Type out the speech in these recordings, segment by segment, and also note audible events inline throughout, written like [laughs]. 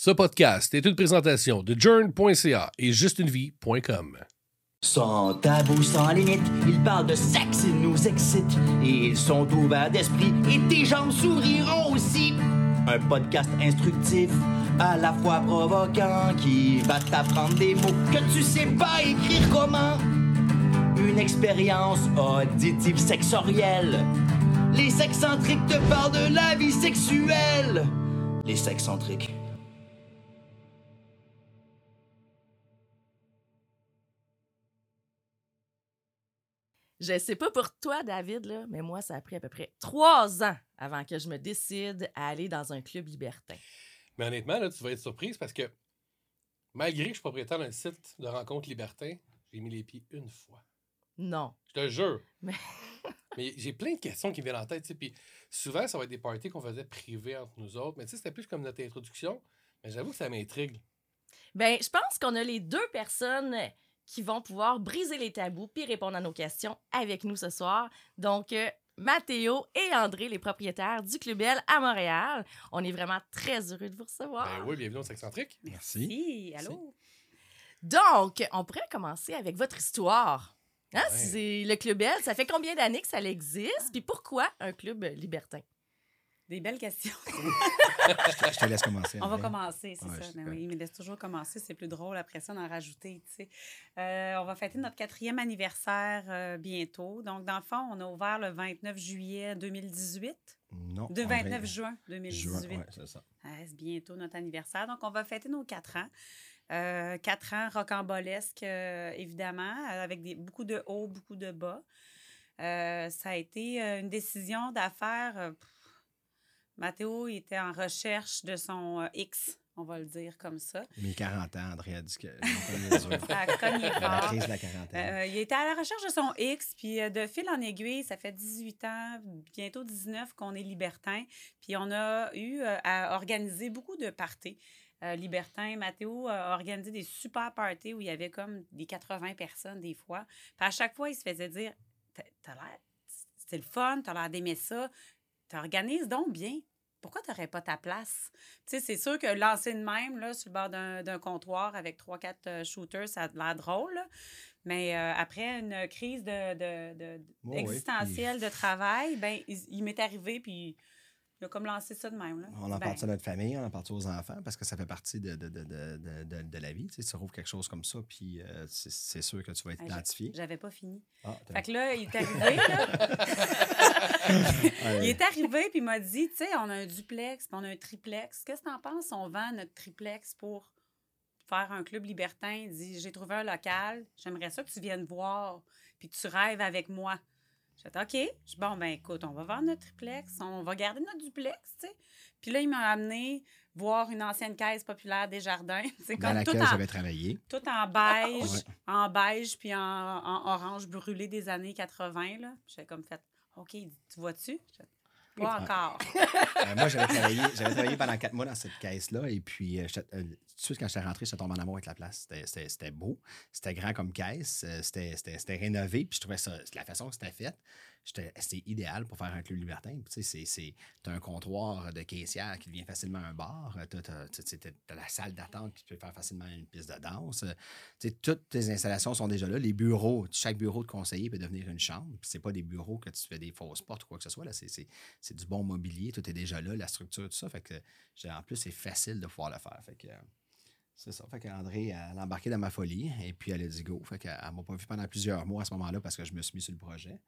Ce podcast est une présentation de journ.ca et justunevie.com. Sans tabou, sans limite, ils parlent de sexe, ils nous excitent. Et ils sont ouverts d'esprit et tes jambes souriront aussi. Un podcast instructif, à la fois provoquant, qui va t'apprendre des mots que tu sais pas écrire comment. Une expérience auditive sexorielle. Les sexcentriques te parlent de la vie sexuelle. Les sexcentriques. Je sais pas pour toi, David, là, mais moi, ça a pris à peu près trois ans avant que je me décide à aller dans un club libertin. Mais honnêtement, là, tu vas être surprise parce que malgré que je suis propriétaire d'un site de rencontres libertin, j'ai mis les pieds une fois. Non. Je te jure. Mais- [laughs] Mais j'ai plein de questions qui me viennent en tête. Puis souvent, ça va être des parties qu'on faisait privées entre nous autres. Mais tu sais, c'était plus comme notre introduction. Mais j'avoue que ça m'intrigue. Ben, je pense qu'on a les deux personnes qui vont pouvoir briser les tabous puis répondre à nos questions avec nous ce soir. Donc, euh, Mathéo et André, les propriétaires du Club Belle à Montréal. On est vraiment très heureux de vous recevoir. Ben oui, bienvenue au Sexcentrique. Merci. Si, allô? Donc, on pourrait commencer avec votre histoire. Hein, Ouais. Le Club Belle, ça fait combien d'années que ça existe? Puis pourquoi un club libertin? Des belles questions. [laughs] Je te laisse commencer. On va commencer, c'est Ouais, ça. Ben oui, il me laisse toujours commencer, c'est plus drôle après ça d'en rajouter, tu sais. Euh, on va fêter notre quatrième anniversaire euh, bientôt. Donc, dans le fond, on a ouvert le 29 juillet 2018. Non. De on 29 va- juin 2018. Juin, ouais, c'est ça. Ah, c'est bientôt notre anniversaire. Donc, on va fêter nos quatre ans. Euh, quatre ans rocambolesques, euh, évidemment, avec des, beaucoup de hauts, beaucoup de bas. Euh, ça a été une décision d'affaires. Euh, Mathéo il était en recherche de son euh, X, on va le dire comme ça. Mes 40 ans, André a dit que. [laughs] La crise de la quarantaine. Euh, il était à la recherche de son X, puis euh, de fil en aiguille, ça fait 18 ans, bientôt 19 qu'on est libertin. Puis on a eu euh, à organiser beaucoup de parties. Euh, libertin, Mathéo a organisé des super parties où il y avait comme des 80 personnes des fois. Puis à chaque fois, il se faisait dire t'as l'air, c'est le fun, t'as l'air d'aimer ça, t'organises donc bien. Pourquoi t'aurais pas ta place? Tu sais, c'est sûr que lancer de même, là, sur le bord d'un d'un comptoir avec trois, quatre euh, shooters, ça a l'air drôle. là. Mais euh, après une crise de, de- ouais, existentielle de travail, ben, il, il m'est arrivé, puis il a comme lancé ça de même. Là. On en Ben, parle à notre famille, on en parle aux enfants? Parce que ça fait partie de, de, de, de, de, la vie. Tu, sais, tu trouves quelque chose comme ça, puis euh, c'est sûr que tu vas être Ah, identifié. J'avais pas fini. Ah, Fait que là, il est [laughs] arrivé, là. Il est arrivé, puis il m'a dit, tu sais, on a un duplex, puis on a un triplex. Qu'est-ce que t'en penses? On vend notre triplex pour faire un club libertin. Il dit, j'ai trouvé un local, j'aimerais ça que tu viennes voir, puis que tu rêves avec moi. J'ai dit, OK. Je bon, ben écoute, on va vendre notre triplex, on va garder notre duplex, tu sais. Puis là, il m'a amené voir une ancienne caisse populaire des jardins. [laughs] C'est comme tout laquelle en, j'avais travaillé. tout en beige, Ouais. en beige puis en, en orange brûlé des années 80. Là. J'ai comme fait, OK, tu vois-tu? Pas encore. [laughs] Euh, moi, j'avais travaillé, j'avais travaillé pendant quatre mois dans cette caisse-là. Et puis, euh, euh, tout de suite, quand j'étais rentré, j'étais tombé en amour avec la place. C'était- C'était c'était beau. C'était grand comme caisse. C'était c'était- c'était rénové. Puis, je trouvais ça, la façon que c'était fait, c'était idéal pour faire un club libertin. Tu sais, as un comptoir de caissière qui devient facilement un bar. Tu as, la salle d'attente qui peut faire facilement une piste de danse. Euh, tu sais, toutes tes installations sont déjà là. Les bureaux, chaque bureau de conseiller peut devenir une chambre. Puis, c'est pas des bureaux que tu fais des fausses portes ou quoi que ce soit. C'est- du bon mobilier, tout est déjà là, la structure, tout ça. Fait que, en plus, c'est facile de pouvoir le faire. Fait que, c'est ça. Fait qu'André, elle a embarqué dans ma folie et puis elle a dit go. Fait qu'elle elle m'a pas vu pendant plusieurs mois à ce moment-là parce que je me suis mis sur le projet.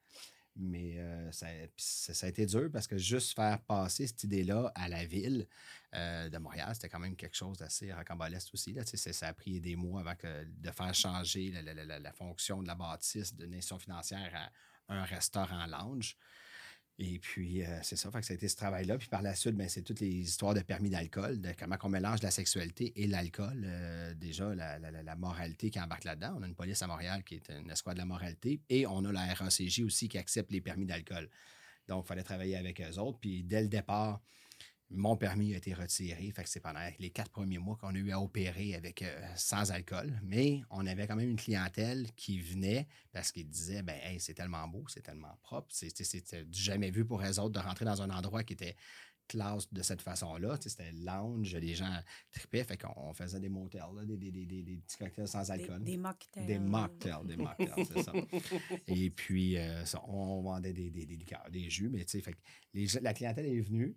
Mais euh, ça, ça, a été dur parce que juste faire passer cette idée-là à la ville euh, de Montréal, c'était quand même quelque chose d'assez rocambolesque aussi. Là. Ça a pris des mois avant de faire changer la, la- la- la- fonction de la bâtisse d'une institution financière à un restaurant lounge. Et puis, euh, c'est ça, que ça a été ce travail-là. Puis par la suite, ben, c'est toutes les histoires de permis d'alcool, de comment on mélange la sexualité et l'alcool. Euh, déjà, la, la- la- la moralité qui embarque là-dedans. On a une police à Montréal qui est une escouade de la moralité. Et on a la RACJ aussi qui accepte les permis d'alcool. Donc, il fallait travailler avec eux autres. Puis dès le départ, mon permis a été retiré. Fait que c'est pendant les quatre premiers mois qu'on a eu à opérer avec euh, sans alcool. Mais on avait quand même une clientèle qui venait parce qu'ils disaient ben hey, c'est tellement beau, c'est tellement propre. C'était jamais vu pour eux autres de rentrer dans un endroit qui était classe de cette façon-là. C'était lounge, les gens tripaient, fait qu'on faisait des motels, là, des, des, des, des, petits cocktails sans alcool. des mocktails. Des mocktails, des mocktails, c'est ça. [laughs] Et puis, euh, ça, on vendait des, des, des liqueurs, des jus, mais tu sais, fait que les gens- la clientèle est venue.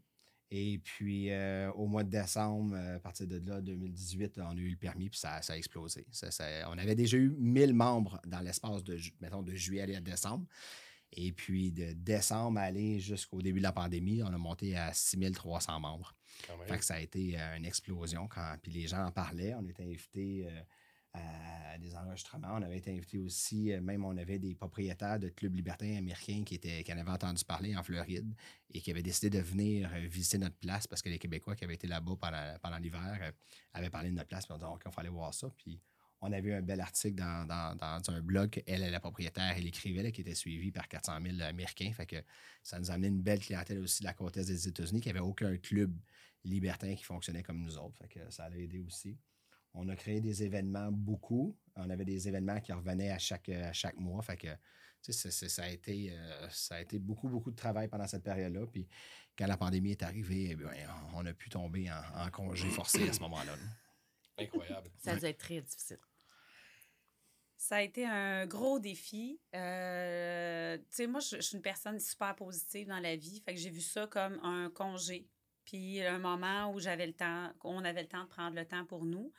Et puis, euh, au mois de décembre, euh, à partir de là, 2018, on a eu le permis, puis ça, ça a explosé. Ça- ça- on avait déjà eu 1000 membres dans l'espace de, mettons, de juillet à décembre. Et puis, de décembre à aller jusqu'au début de la pandémie, on a monté à 6300 membres. Quand même. Fait que ça a été euh, une explosion. Quand, puis les gens en parlaient. On était invités euh, à des enregistrements. On avait été invités aussi, euh, même on avait des propriétaires de clubs libertins américains qui, étaient, qui en avaient entendu parler en Floride et qui avaient décidé de venir euh, visiter notre place parce que les Québécois qui avaient été là-bas pendant, pendant l'hiver euh, avaient parlé de notre place. Puis on dit, OK, il fallait voir ça. Puis on avait eu un bel article dans, un blog qu'elle est la propriétaire, elle écrivait, là, qui était suivi par 400 000 Américains. Fait que ça nous a amené une belle clientèle aussi de la côte est des États-Unis, qui n'avait aucun club libertin qui fonctionnait comme nous autres. Fait que ça l'a aidé aussi. On a créé des événements beaucoup. On avait des événements qui revenaient à chaque, à chaque mois. Fait que, tu sais, c'est- c'est- ça, a été, euh, ça a été beaucoup, beaucoup de travail pendant cette période-là. Puis quand la pandémie est arrivée, eh bien, on a pu tomber en, en congé forcé à ce moment-là. là. [coughs] Incroyable. Ça a dû être très difficile. Ça a été un gros défi. Euh, tu sais, moi, je, je suis une personne super positive dans la vie. Fait que j'ai vu ça comme un congé. Puis un moment où j'avais le temps, qu'on avait le temps de prendre le temps pour nous.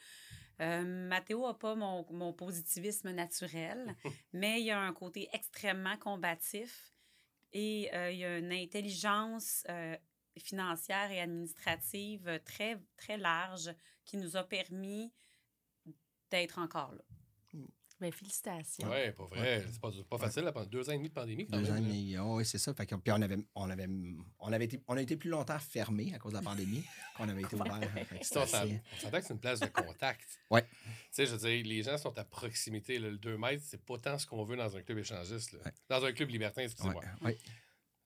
Euh, Mathéo n'a pas mon, mon positivisme naturel, [laughs] mais il y a un côté extrêmement combatif et euh, il y a une intelligence euh, financière et administrative très, très large qui nous a permis d'être encore là. Ben, félicitations. Ouais, pas vrai. C'est pas, pas facile, pendant deux ans et demi de pandémie. Quand Deux ans et demi. Ah oui, c'est ça. Fait que- puis on avait, on avait, on avait été, on a été plus longtemps fermés à cause de la pandémie [laughs] qu'on avait été ouvert. On on s'entend que c'est une place de contact. [laughs] Ouais. Tu sais, je veux dire, les gens sont à proximité. là. le 2 mètres, c'est pas tant ce qu'on veut dans un club échangiste. là. Ouais. Dans un club libertin, excusez-moi. Ouais.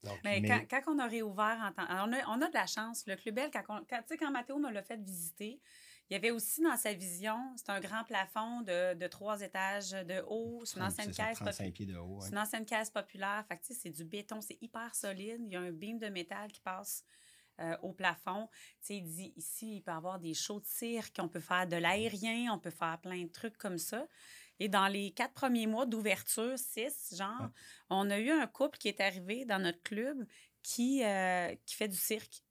Donc, Mais, Mais- Quand, quand on a réouvert, en temps- on, a, on a de la chance. Le Club Bell, quand, on- quand, tu sais, quand Mathéo me l'a fait visiter, il y avait aussi dans sa vision, c'est un grand plafond de, de trois étages de haut. C'est une ancienne caisse. 35 popu- pieds de haut. C'est ouais. une ancienne caisse populaire. Fait c'est du béton, c'est hyper solide. Il y a un beam de métal qui passe euh, au plafond. Tu sais, il dit ici, il peut y avoir des shows de cirque, on peut faire de l'aérien, on peut faire plein de trucs comme ça. Et dans les quatre premiers mois d'ouverture, six, genre, Ouais. on a eu un couple qui est arrivé dans notre club qui, euh, qui fait du cirque.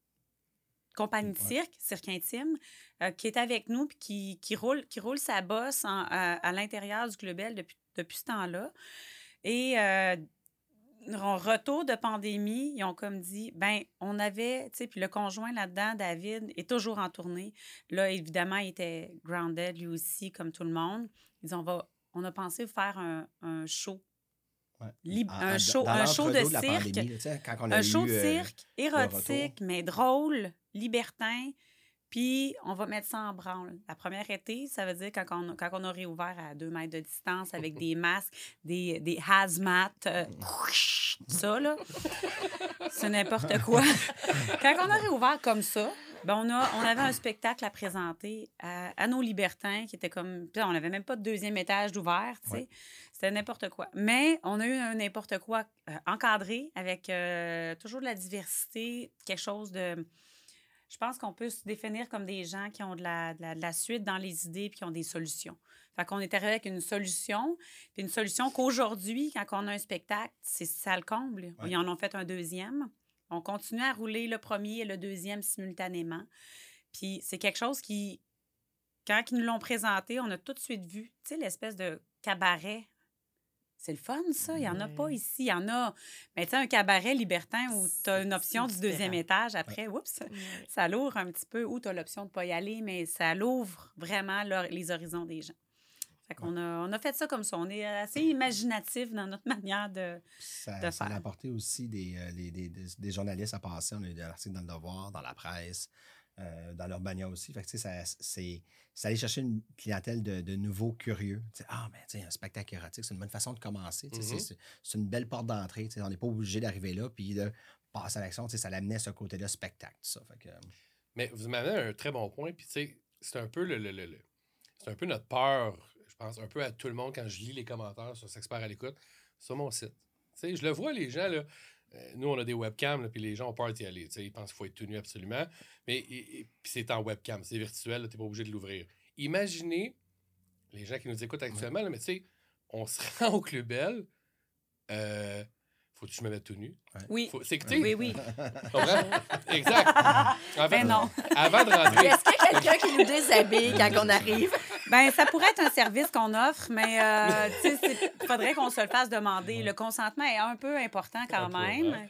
Compagnie de Ouais. cirque, cirque intime, euh, qui est avec nous puis qui, qui, roule, qui roule sa bosse en- à, à l'intérieur du Club depuis, depuis ce temps-là. Et euh, en retour de pandémie, ils ont comme dit, ben on avait, tu sais, puis le conjoint là-dedans, David, est toujours en tournée. Là, évidemment, il était grounded lui aussi, comme tout le monde. Ils ont, on, va, on a pensé faire un, un show. Ouais. En- un show, un show de cirque. pandémie, là, tu sais, quand on a Un show de euh, cirque, érotique, mais drôle, libertin. Puis, on va mettre ça en branle. La première été, ça veut dire quand on, quand on a réouvert à deux mètres de distance avec [laughs] des masques, des, des hazmat, euh, ça, là, c'est n'importe quoi. [laughs] quand on a réouvert comme ça, ben on, a, on avait un spectacle à présenter à, à nos libertins qui était comme. On n'avait même pas de deuxième étage d'ouvert, tu sais. Ouais. C'était n'importe quoi. Mais on a eu un n'importe quoi euh, encadré avec euh, toujours de la diversité, quelque chose de. Je pense qu'on peut se définir comme des gens qui ont de la, de la, de la suite dans les idées puis qui ont des solutions. Fait qu'on est arrivé avec une solution, puis une solution qu'aujourd'hui, quand on a un spectacle, c'est ça le comble. Ouais. Ils en ont fait un deuxième. On continue à rouler le premier et le deuxième simultanément. Puis c'est quelque chose qui, quand ils nous l'ont présenté, on a tout de suite vu, tu sais, l'espèce de cabaret. C'est le fun, ça. Il n'y en a pas ici. Il y en a. Mais tu sais, un cabaret libertin où tu as une option du deuxième étage après. Oups! Ça l'ouvre un petit peu. Ou tu as l'option de ne pas y aller, mais ça l'ouvre vraiment les horizons des gens. Fait qu'on a, on a fait ça comme ça. On est assez imaginatif dans notre [laughs] manière de. Ça, de ça a faire. apporté aussi des, euh, les- des, des- des journalistes à passer. On a eu des articles dans le Devoir, dans la presse, euh, dans l'Urbania aussi. Fait que, tu sais, ça, c'est, aller chercher une clientèle de, de nouveaux curieux. Tu sais, ah, ben, tu sais, un spectacle érotique, c'est une bonne façon de commencer. tu sais, Mhm. c'est, une belle porte d'entrée. tu sais, On n'est pas obligé d'arriver là puis de passer à l'action. Tu sais, Ça l'amenait ce côté-là spectacle. tout Ça. Fait que, euh, Mais vous m'amenez à un très bon point. Puis, tu sais, c'est un peu le, le- le- le- c'est un peu notre peur, je pense, un peu à tout le monde quand je lis les commentaires sur S'Expert à l'écoute sur mon site. Tu sais, je le vois, les gens, là. Euh, nous, on a des webcams, là, puis les gens ont peur d'y aller. tu sais, Ils pensent qu'il faut être tenu absolument. Mais c'est en webcam, c'est virtuel, tu n'es pas obligé de l'ouvrir. Imaginez les gens qui nous écoutent actuellement, là, mais tu sais, on se [laughs] rend au Club Bell, euh, faut que je me mette tout nu? Oui. Faut- C'est que, Oui, oui. [laughs] tu comprends? exact. [laughs] Ben non. Avant de rentrer, Est-ce qu'il y a quelqu'un qui nous déshabille quand on arrive? Ben, ça pourrait être un service qu'on offre, mais euh, il faudrait qu'on se le fasse demander. Le consentement est un peu important quand même.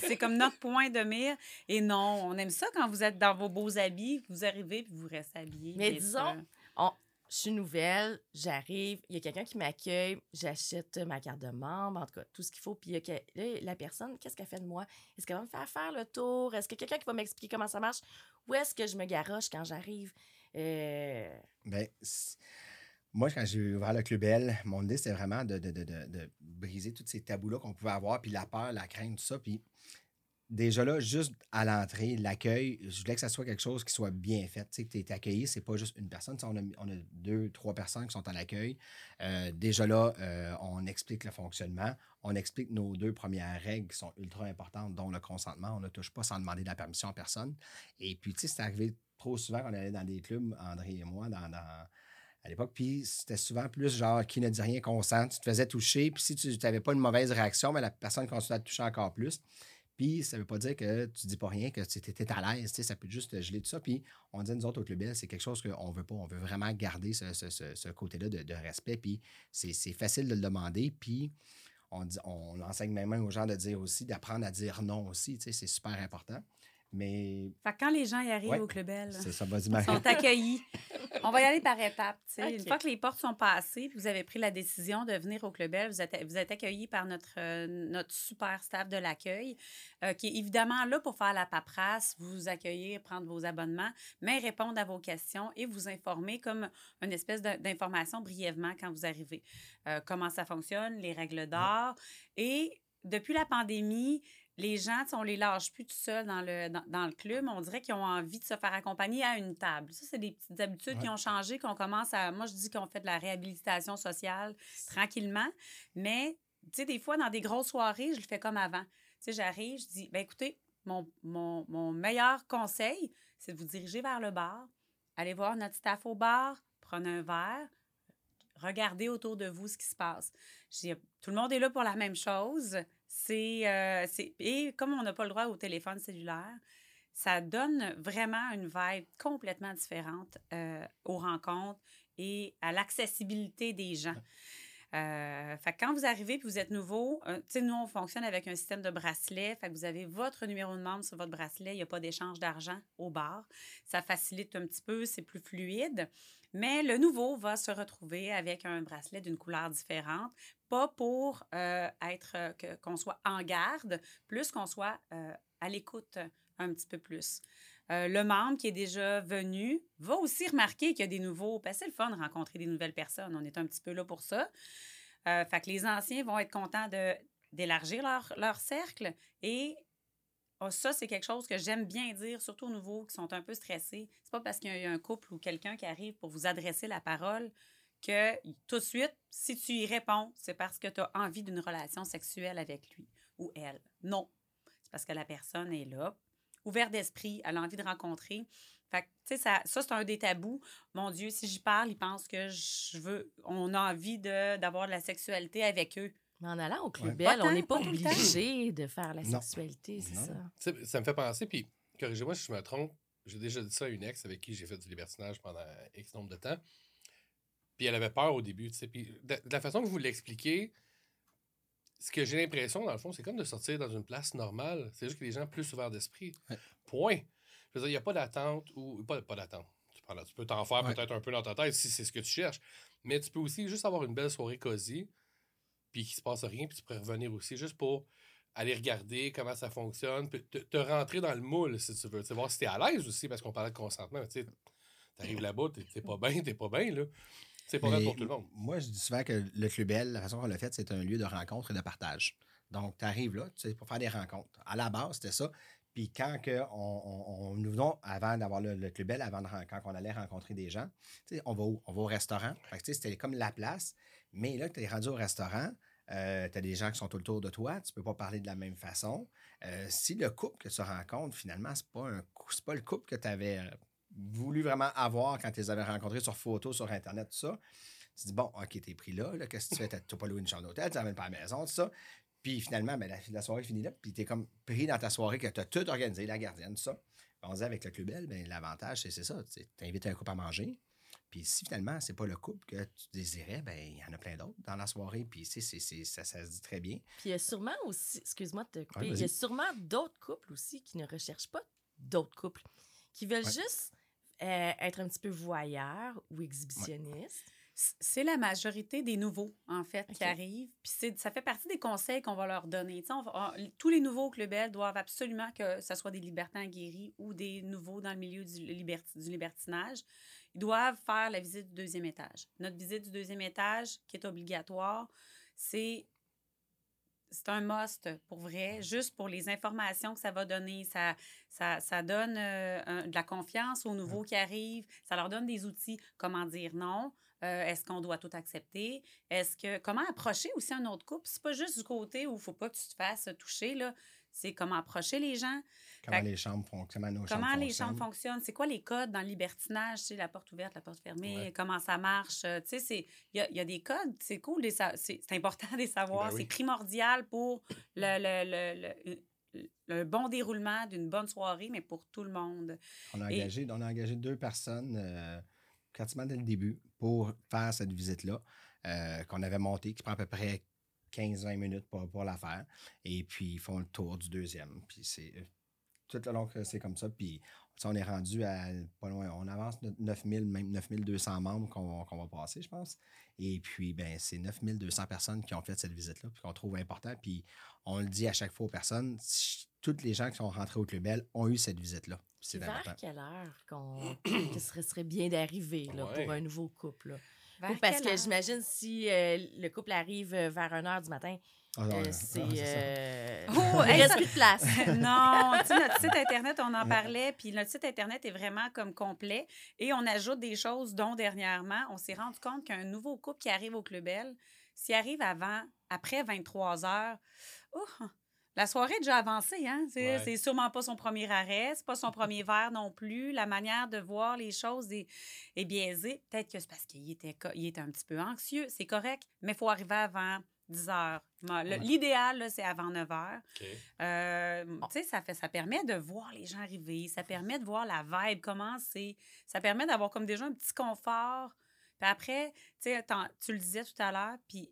C'est comme notre point de mire. Et non, on aime ça quand vous êtes dans vos beaux habits, vous arrivez puis vous restez habillés. Mais disons, on- je suis nouvelle, j'arrive, il y a quelqu'un qui m'accueille, j'achète ma carte de membre, en tout cas, tout ce qu'il faut. Puis il y a là, la personne, qu'est-ce qu'elle fait de moi? Est-ce qu'elle va me faire faire le tour? Est-ce que quelqu'un qui va m'expliquer comment ça marche? Où est-ce que je me garoche quand j'arrive? Euh, C'est- moi, quand j'ai ouvert le Club L, mon idée, c'était vraiment de, de- de- de- de briser tous ces tabous-là qu'on pouvait avoir, puis la peur, la crainte, tout ça. Puis déjà là, juste à l'entrée, l'accueil, je voulais que ça soit quelque chose qui soit bien fait. Tu sais, que tu es accueilli, c'est pas juste une personne. On a, on a deux, trois personnes qui sont à l'accueil. Euh, déjà là, euh, on explique le fonctionnement. On explique nos deux premières règles qui sont ultra importantes, dont le consentement. On ne touche pas sans demander la permission à personne. Et puis, tu sais, c'est arrivé trop souvent qu'on allait dans des clubs, André et moi, dans, à l'époque. Puis c'était souvent plus genre qui ne dit rien consent. Tu te faisais toucher. Puis si tu n'avais pas une mauvaise réaction, mais la personne continuait à te toucher encore plus. Puis ça veut pas dire que tu dis pas rien, que tu étais à l'aise. Ça peut juste te geler tout ça. Puis on dit, nous autres, au Club c'est quelque chose qu'on veut pas. On veut vraiment garder ce, ce- ce- côté-là de, respect. Puis c'est facile de le demander. Puis on, dit, on enseigne même aux gens de dire aussi, d'apprendre à dire non aussi. C'est super important. Mais Fait que quand les gens y arrivent Ouais. au Club Bell, ça, ils sont accueillis. [laughs] On va y aller par étapes. Une fois que les portes sont passées, puis vous avez pris la décision de venir au Club Bell, vous êtes, vous êtes accueillis par notre, euh, notre super staff de l'accueil, euh, qui est évidemment là pour faire la paperasse, vous accueillir, prendre vos abonnements, mais répondre à vos questions et vous informer comme une espèce d'information brièvement quand vous arrivez. Euh, comment ça fonctionne, les règles d'or. Et depuis la pandémie, les gens, on les lâche plus tout seuls dans le, dans, dans le club. On dirait qu'ils ont envie de se faire accompagner à une table. Ça, c'est des petites habitudes qui ont changé, qu'on commence à... Moi, je dis qu'on fait de la réhabilitation sociale tranquillement. Mais, tu sais, des fois, dans des grosses soirées, je le fais comme avant. Tu sais, j'arrive, je dis, ben écoutez, mon, mon, mon meilleur conseil, c'est de vous diriger vers le bar, aller voir notre staff au bar, prendre un verre, regardez autour de vous ce qui se passe. Je dis, tout le monde est là pour la même chose. C'est, euh, c'est- et comme on n'a pas le droit au téléphone cellulaire, ça donne vraiment une vibe complètement différente euh, aux rencontres et à l'accessibilité des gens. Euh, fait quand vous arrivez et vous êtes nouveau, euh, nous, on fonctionne avec un système de bracelet. Fait que vous avez votre numéro de membre sur votre bracelet. Il n'y a pas d'échange d'argent au bar. Ça facilite un petit peu, c'est plus fluide. Mais le nouveau va se retrouver avec un bracelet d'une couleur différente, pas pour euh, être euh, qu'on soit en garde, plus qu'on soit à l'écoute un petit peu plus. Euh, le membre qui est déjà venu va aussi remarquer qu'il y a des nouveaux. Que c'est le fun de rencontrer des nouvelles personnes. On est un petit peu là pour ça. Euh, fait que les anciens vont être contents de, d'élargir leur, leur cercle. Et oh, ça, c'est quelque chose que j'aime bien dire, surtout aux nouveaux qui sont un peu stressés. C'est pas parce qu'il y a un couple ou quelqu'un qui arrive pour vous adresser la parole que tout de suite, si tu y réponds, c'est parce que tu as envie d'une relation sexuelle avec lui ou elle. Non. C'est parce que la personne est là, ouverte d'esprit, elle a envie de rencontrer. Fait que, tu sais, ça, ça c'est un des tabous. Mon Dieu, si j'y parle, ils pensent que je veux, on a envie de, d'avoir de la sexualité avec eux. mais en allant au Club Ouais. On n'est pas obligé de faire la Non. sexualité, c'est Non. ça. Ça me fait penser, puis corrigez-moi si je me trompe, j'ai déjà dit ça à une ex avec qui j'ai fait du libertinage pendant X nombre de temps. Puis elle avait peur au début, tu sais. Puis de, de la façon que vous l'expliquez, ce que j'ai l'impression, dans le fond, c'est comme de sortir dans une place normale. C'est juste que les gens plus ouverts d'esprit. Ouais. Point. Je veux dire, il n'y a pas d'attente ou. Pas, pas d'attente. Tu, peux t'en faire Ouais. peut-être un peu dans ta tête si c'est ce que tu cherches. Mais tu peux aussi juste avoir une belle soirée cosy, puis qu'il se passe rien, puis tu pourrais revenir aussi juste pour aller regarder comment ça fonctionne, puis te, te rentrer dans le moule, si tu veux. Tu sais, voir si t'es à l'aise aussi, parce qu'on parlait de consentement. mais Tu sais, t'arrives là-bas, t'es pas bien, t'es pas bien, là. C'est pas vrai pour tout le monde. Moi, je dis souvent que le Club Bell, la façon qu'on l'a fait, c'est un lieu de rencontre et de partage. Donc, tu arrives là, tu sais, pour faire des rencontres. À la base, c'était ça. Puis quand que on, on- on- nous venons, avant d'avoir le, le Club Bell, avant de, quand on allait rencontrer des gens, tu sais, on va où? On va au restaurant. Fait que, tu sais, c'était comme la place. Mais là, tu es rendu au restaurant, Euh, tu as des gens qui sont autour de toi, tu peux pas parler de la même façon. Euh, si le couple que tu rencontres, finalement, c'est pas un pas le couple que tu avais voulu vraiment avoir quand tu les avais rencontrés sur photo, sur Internet, tout ça, tu te dis, bon, OK, t'es pris là, là, qu'est-ce que tu fais? T'as t'as pas loué une chambre d'hôtel, tu n'amènes pas à la maison, tout ça. Puis finalement, ben, la, la soirée finit là, puis tu es comme pris dans ta soirée que tu as tout organisé, la gardienne, tout ça. On disait avec le Club Bell, ben, l'avantage, c'est c'est ça. Tu invites un couple à manger. Puis si finalement, c'est pas le couple que tu désirais, ben il y en a plein d'autres dans la soirée. Puis tu sais, c'est- c'est- ça, ça se dit très bien. Puis il y a sûrement aussi, excuse-moi de te couper, Ouais, il y a sûrement d'autres couples aussi qui ne recherchent pas d'autres couples, qui veulent Ouais. juste euh, être un petit peu voyeurs ou exhibitionnistes. C- C'est la majorité des nouveaux, en fait, qui arrivent. Puis ça fait partie des conseils qu'on va leur donner. Tu sais, on va- on- tous les nouveaux au Club Bell doivent absolument que ce soit des libertins guéris ou des nouveaux dans le milieu du, liberti- du libertinage. Ils doivent faire la visite du deuxième étage. Notre visite du deuxième étage, qui est obligatoire, c'est c'est un must pour vrai, juste pour les informations que ça va donner. Ça, ça, ça donne euh, un- de la confiance aux nouveaux qui arrivent. Ça leur donne des outils. Comment dire non? Euh, Est-ce qu'on doit tout accepter? Est-ce que comment approcher aussi un autre couple? C'est pas juste du côté où il faut pas que tu te fasses toucher, là. C'est comment approcher les gens, Comment Fait les chambres font, comment nos comment chambres les fonctionnent. chambres fonctionnent, c'est quoi les codes dans le libertinage, sais, la porte ouverte, la porte fermée, Ouais. comment ça marche? euh, Tu sais, c'est- il y y a des codes, c'est cool, c'est c'est important de les savoir, Ben oui. c'est primordial pour le, le, le, le- le bon déroulement d'une bonne soirée, mais pour tout le monde. On a Et- engagé, on a engagé deux personnes euh, quasiment dès le début pour faire cette visite-là, euh, qu'on avait montée, qui prend à peu près 15-20 minutes pour, pour la faire. Et puis, ils font le tour du deuxième. Puis, c'est euh, tout le long que c'est comme ça. Puis, on est rendu à pas loin. On avance notre 9000, même 9200 membres qu'on qu'on va passer, je pense. Et puis, ben, c'est 9200 personnes qui ont fait cette visite-là, puis qu'on trouve important. Puis, on le dit à chaque fois aux personnes, toutes les gens qui sont rentrés au Club Bell ont eu cette visite-là. C'est Vers important. quelle heure qu'on que ce serait bien d'arriver là, Ouais. pour un nouveau couple? là? Vers parce que j'imagine si euh, le couple arrive euh, vers 1h du matin, Ah, euh, c'est... Ah, euh, Oh, [laughs] il reste plus de place. [laughs] non, tu sais, notre site Internet, on en parlait, puis notre site Internet est vraiment comme complet. Et on ajoute des choses, dont dernièrement, on s'est rendu compte qu'un nouveau couple qui arrive au Club Bell, s'il arrive avant, après 23 heures, oh, la soirée est déjà avancée, hein? C'est Ouais. sûrement pas son premier arrêt, c'est pas son [laughs] premier verre non plus. La manière de voir les choses est, est biaisée. Peut-être que c'est parce qu'il était, co- il était un petit peu anxieux, c'est correct, mais il faut arriver avant 10 heures. L'idéal, c'est avant 9 heures. Euh, tu sais, ça, fait, ça permet de voir les gens arriver, ça permet de voir la vibe, comment c'est. Ça permet d'avoir comme déjà un petit confort. Puis après, tu sais, tu le disais tout à l'heure, puis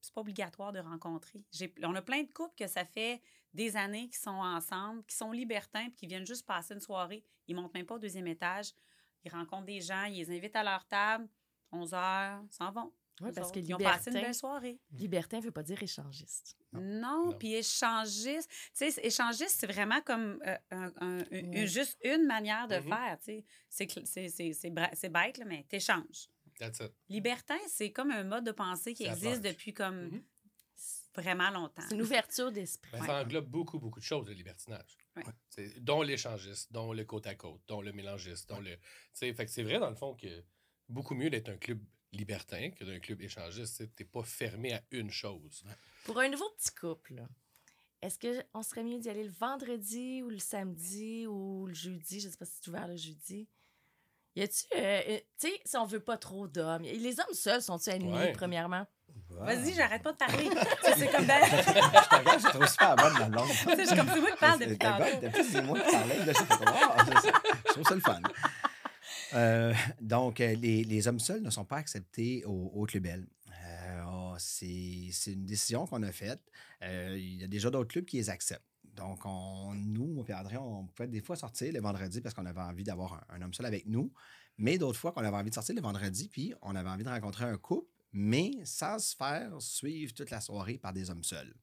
c'est- pas obligatoire de rencontrer. J'ai- On a plein de couples que ça fait des années qui sont ensemble, qui sont libertins, puis qui viennent juste passer une soirée. Ils montent même pas au deuxième étage. Ils rencontrent des gens, ils les invitent à leur table, 11 heures, s'en vont. Oui, parce que autres, Ils ont passé une belle soirée. libertin veut pas dire échangiste. Non. Non, Non. puis échangiste. Tu sais, échangiste, c'est vraiment comme euh, un- un- une- Ouais. juste une manière de Mhm. faire. tu sais. C'est cl- c'est- c'est- c'est bra- c'est bête, là, mais t'échanges. That's it. Libertin, c'est comme un mode de pensée qui existe depuis comme Mhm. vraiment longtemps. C'est une ouverture d'esprit. Ben, Ouais. Ça englobe beaucoup, beaucoup de choses, le libertinage. Ouais. Dont l'échangiste, dont le côte à côte, dont le mélangiste, dont le. Fait que c'est vrai, dans le fond, que beaucoup mieux d'être un club libertin que d'un club échangiste. Tu n'es pas fermé à une chose. Pour un nouveau petit couple, là, est-ce qu'on serait mieux d'y aller le vendredi ou le samedi ou le jeudi? Je sais pas si c'est ouvert le jeudi. Y a-tu. euh, euh, tu sais, si on veut pas trop d'hommes. Les hommes seuls sont-ils admis, Ouais. premièrement? Vas-y, j'arrête pas de parler. Tu sais, c'est comme dans- [laughs] Je te regarde, je trouve super bonne dans le long. Tu sais, je suis comme c'est moi qui parle depuis tantôt. depuis c'est moi qui parlais. Là, fait, Wow, je, trouve ça le fun. Euh, donc, euh, les, les hommes seuls ne sont pas acceptés au, au Club Bell. Euh, oh, c'est c'est une décision qu'on a faite. Euh, Il y a déjà d'autres clubs qui les acceptent. Donc, on, nous, et André, on pouvait des fois sortir le vendredi parce qu'on avait envie d'avoir un, homme seul avec nous. Mais d'autres fois qu'on avait envie de sortir le vendredi, puis on avait envie de rencontrer un couple, mais sans se faire suivre toute la soirée par des hommes seuls.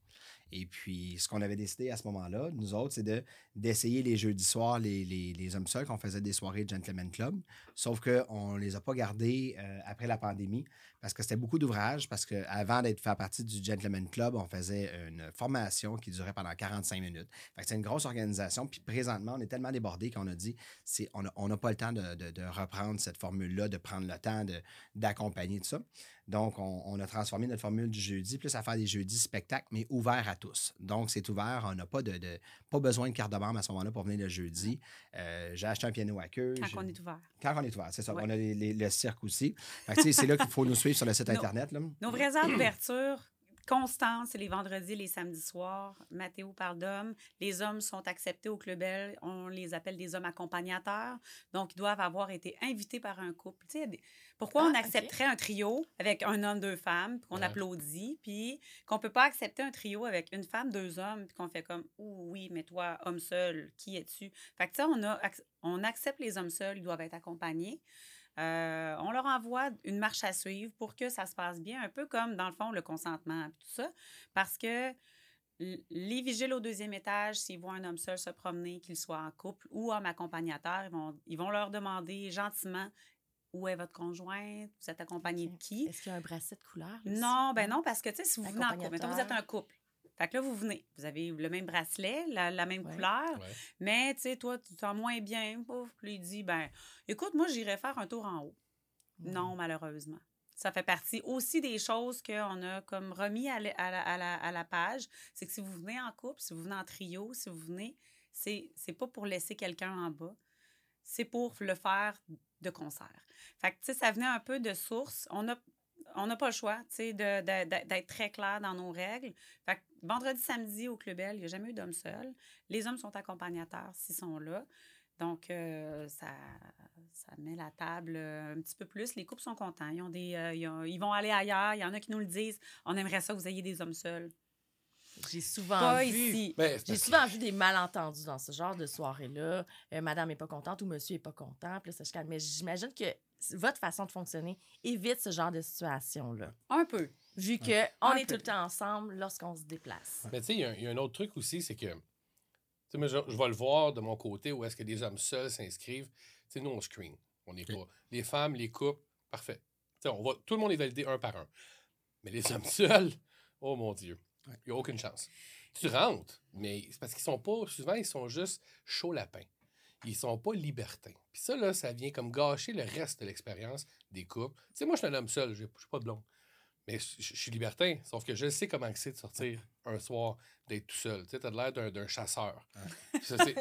Et puis, ce qu'on avait décidé à ce moment-là, nous autres, c'est de, d'essayer les jeudis soirs, les hommes seuls, qu'on faisait des soirées Gentleman Club. Sauf qu'on ne les a pas gardés euh, après la pandémie parce que c'était beaucoup d'ouvrages. Parce qu'avant d'être faire partie du Gentleman Club, on faisait une formation qui durait pendant 45 minutes. C'est une grosse organisation. Puis présentement, on est tellement débordés qu'on a dit c'est, on n'a on pas le temps de, de- de reprendre cette formule-là, de prendre le temps d'accompagner tout ça. Donc, on, on a transformé notre formule du jeudi, plus à faire des jeudis spectacles, mais ouverts à tous. Donc, c'est ouvert. On n'a pas de, de- pas besoin de carte de membre à ce moment-là pour venir le jeudi. Euh, j'ai acheté un piano à queue. Quand on est ouvert. Quand on est ouvert, c'est ça. Ouais. On a les- les- le cirque aussi. C'est là qu'il faut nous suivre sur le site Nos- Internet. Là. Nos vraies [clears throat] heures d'ouverture constantes, c'est les vendredis et les samedis soirs. Mathéo parle d'hommes. Les hommes sont acceptés au Club Bell. On les appelle des hommes accompagnateurs. Donc, ils doivent avoir été invités par un couple. Tu sais, pourquoi Ah, on ok. accepterait un trio avec un homme, deux femmes, puis qu'on Ouais. applaudit, puis qu'on peut pas accepter un trio avec une femme, deux hommes, puis qu'on fait comme « Ouh, oui, mais toi, homme seul, qui es-tu? » Fait que ça, on, a, on accepte les hommes seuls, ils doivent être accompagnés. Euh, on leur envoie une marche à suivre pour que ça se passe bien, un peu comme, dans le fond, le consentement, tout ça. Parce que les vigiles au deuxième étage, s'ils voient un homme seul se promener, qu'il soit en couple ou homme accompagnateur, ils vont, ils vont leur demander gentiment où est votre conjointe, vous êtes accompagné de qui. Est-ce qu'il y a un bracelet de couleur? là? Non, ben non, parce que, tu sais, si vous venez en couple, mettons, vous êtes un couple. Fait que là, vous venez, vous avez le même bracelet, la, la même Ouais. couleur, Ouais. mais, tu sais, toi, tu te sens moins bien. Pouf, puis il dit, ben, écoute, moi, j'irais faire un tour en haut. Non, malheureusement. Ça fait partie aussi des choses qu'on a comme remis à la, à la- à la- à la page. C'est que si vous venez en couple, si vous venez en trio, si vous venez, c'est c'est pas pour laisser quelqu'un en bas, c'est pour le faire de concert. Fait que, tu sais, ça venait un peu de source. On a on n'a pas le choix, tu sais, d'être très clair dans nos règles. Fait que vendredi, samedi, au Club Bell, il n'y a jamais eu d'homme seul. Les hommes sont accompagnateurs s'ils sont là. Donc, euh, ça, ça met la table euh, un petit peu plus. Les couples sont contents. Ils, ont des, euh, ils, ils vont aller ailleurs. Il y en a qui nous le disent. On aimerait ça que vous ayez des hommes seuls. J'ai souvent Pas vu. ici. Ben, J'ai souvent vu des malentendus dans ce genre de soirée-là. Euh, madame n'est pas contente ou monsieur n'est pas content. Puis là, ça se calme. Mais j'imagine que votre façon de fonctionner évite ce genre de situation-là. Un peu. Vu qu'on Un est peu. tout le temps ensemble lorsqu'on se déplace. Mais tu sais, il y a un- il y, a un autre truc aussi, c'est que, tu sais, moi, je, je vais le voir de mon côté où est-ce que des hommes seuls s'inscrivent. Tu sais, nous, on screen. On n'est pas. Les femmes, les couples, parfait. On va, tout le monde est validé un par un. Mais les hommes [laughs] seuls, oh mon Dieu, il n'y a aucune chance. Tu rentres, mais c'est parce qu'ils sont pas, souvent, ils sont juste chaud lapin. Ils sont pas libertins. Puis ça, là, ça vient comme gâcher le reste de l'expérience des couples. Tu sais, moi, je suis un homme seul, je ne suis pas de blonde. Mais je, suis libertin, sauf que je sais comment c'est de sortir un soir, d'être tout seul. Tu sais, t'as l'air d'un, d'un chasseur. Ça, c'est-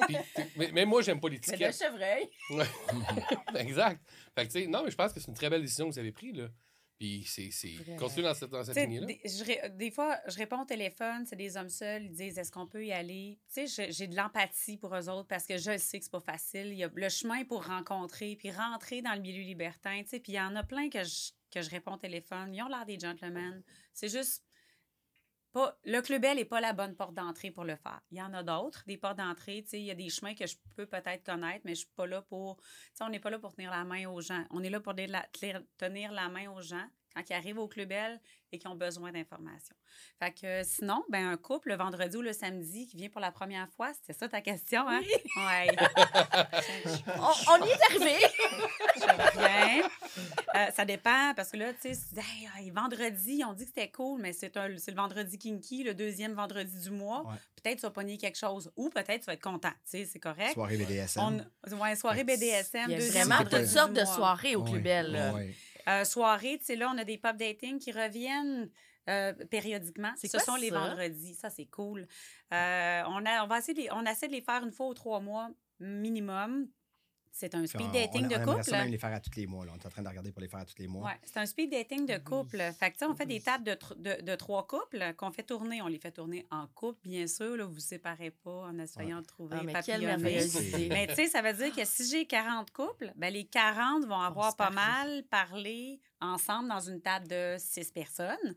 mais, mais moi, j'aime pas Mais le l'étiquette. chevreuil. [laughs] Exact. Fait que, tu sais, non, mais je pense que c'est une très belle décision que vous avez prise, là. Puis c'est... Continuez dans cette, dans cette lignée-là. des, je ré- des fois, je réponds au téléphone, c'est des hommes seuls, ils disent est-ce qu'on peut y aller? Tu sais, j'ai de l'empathie pour eux autres parce que je sais que c'est pas facile. Il y a le chemin pour rencontrer, puis rentrer dans le milieu libertin, tu sais. Puis il y en a plein que je, que je réponds au téléphone. Ils ont l'air des gentlemen. C'est juste. Le Club Bell n'est pas la bonne porte d'entrée pour le faire. Il y en a d'autres, des portes d'entrée. Il y a des chemins que je peux peut-être connaître, mais je suis pas là pour. On n'est pas là pour tenir la main aux gens. On est là pour tenir la main aux gens quand ils arrivent au Club Bell et qui ont besoin d'informations. Fait que euh, sinon, ben un couple le vendredi ou le samedi qui vient pour la première fois, c'était ça ta question, hein? Ouais. [laughs] On, on y est arrivé. [laughs] Bien. Euh, ça dépend parce que là, tu sais, tu dis, hey, vendredi, on dit que c'était cool, mais c'est un- c'est le vendredi kinky, le deuxième vendredi du mois. Ouais. Peut-être tu vas pogner quelque chose ou peut-être tu vas être content. Tu sais, c'est correct. Soirée BDSM. On, ouais, soirée BDSM. Il y a deuxième vraiment toutes sortes de soirées au Club Bell. là. ouais. Euh, soirée, tu sais, là, on a des pop dating qui reviennent euh, périodiquement. Ce quoi sont les ça? vendredis. Ça, c'est cool. Euh, on, a, on, va essayer de les, on essaie de les faire une fois ou trois mois minimum. C'est un speed on- dating on, de on aimerait couple. ça même les faire à tous les mois. là. On est en train de regarder pour les faire à tous les mois. Ouais, c'est un speed dating de couple. Fait que, on fait des tables de, tr- de, de trois couples qu'on fait tourner. On les fait tourner en couple, bien sûr. Là, vous ne vous séparez pas en essayant de trouver Ah, mais quelle. Mais tu sais, ça veut dire que si j'ai 40 couples, ben les 40 vont avoir pas mal parlé ensemble dans une table de 6 personnes.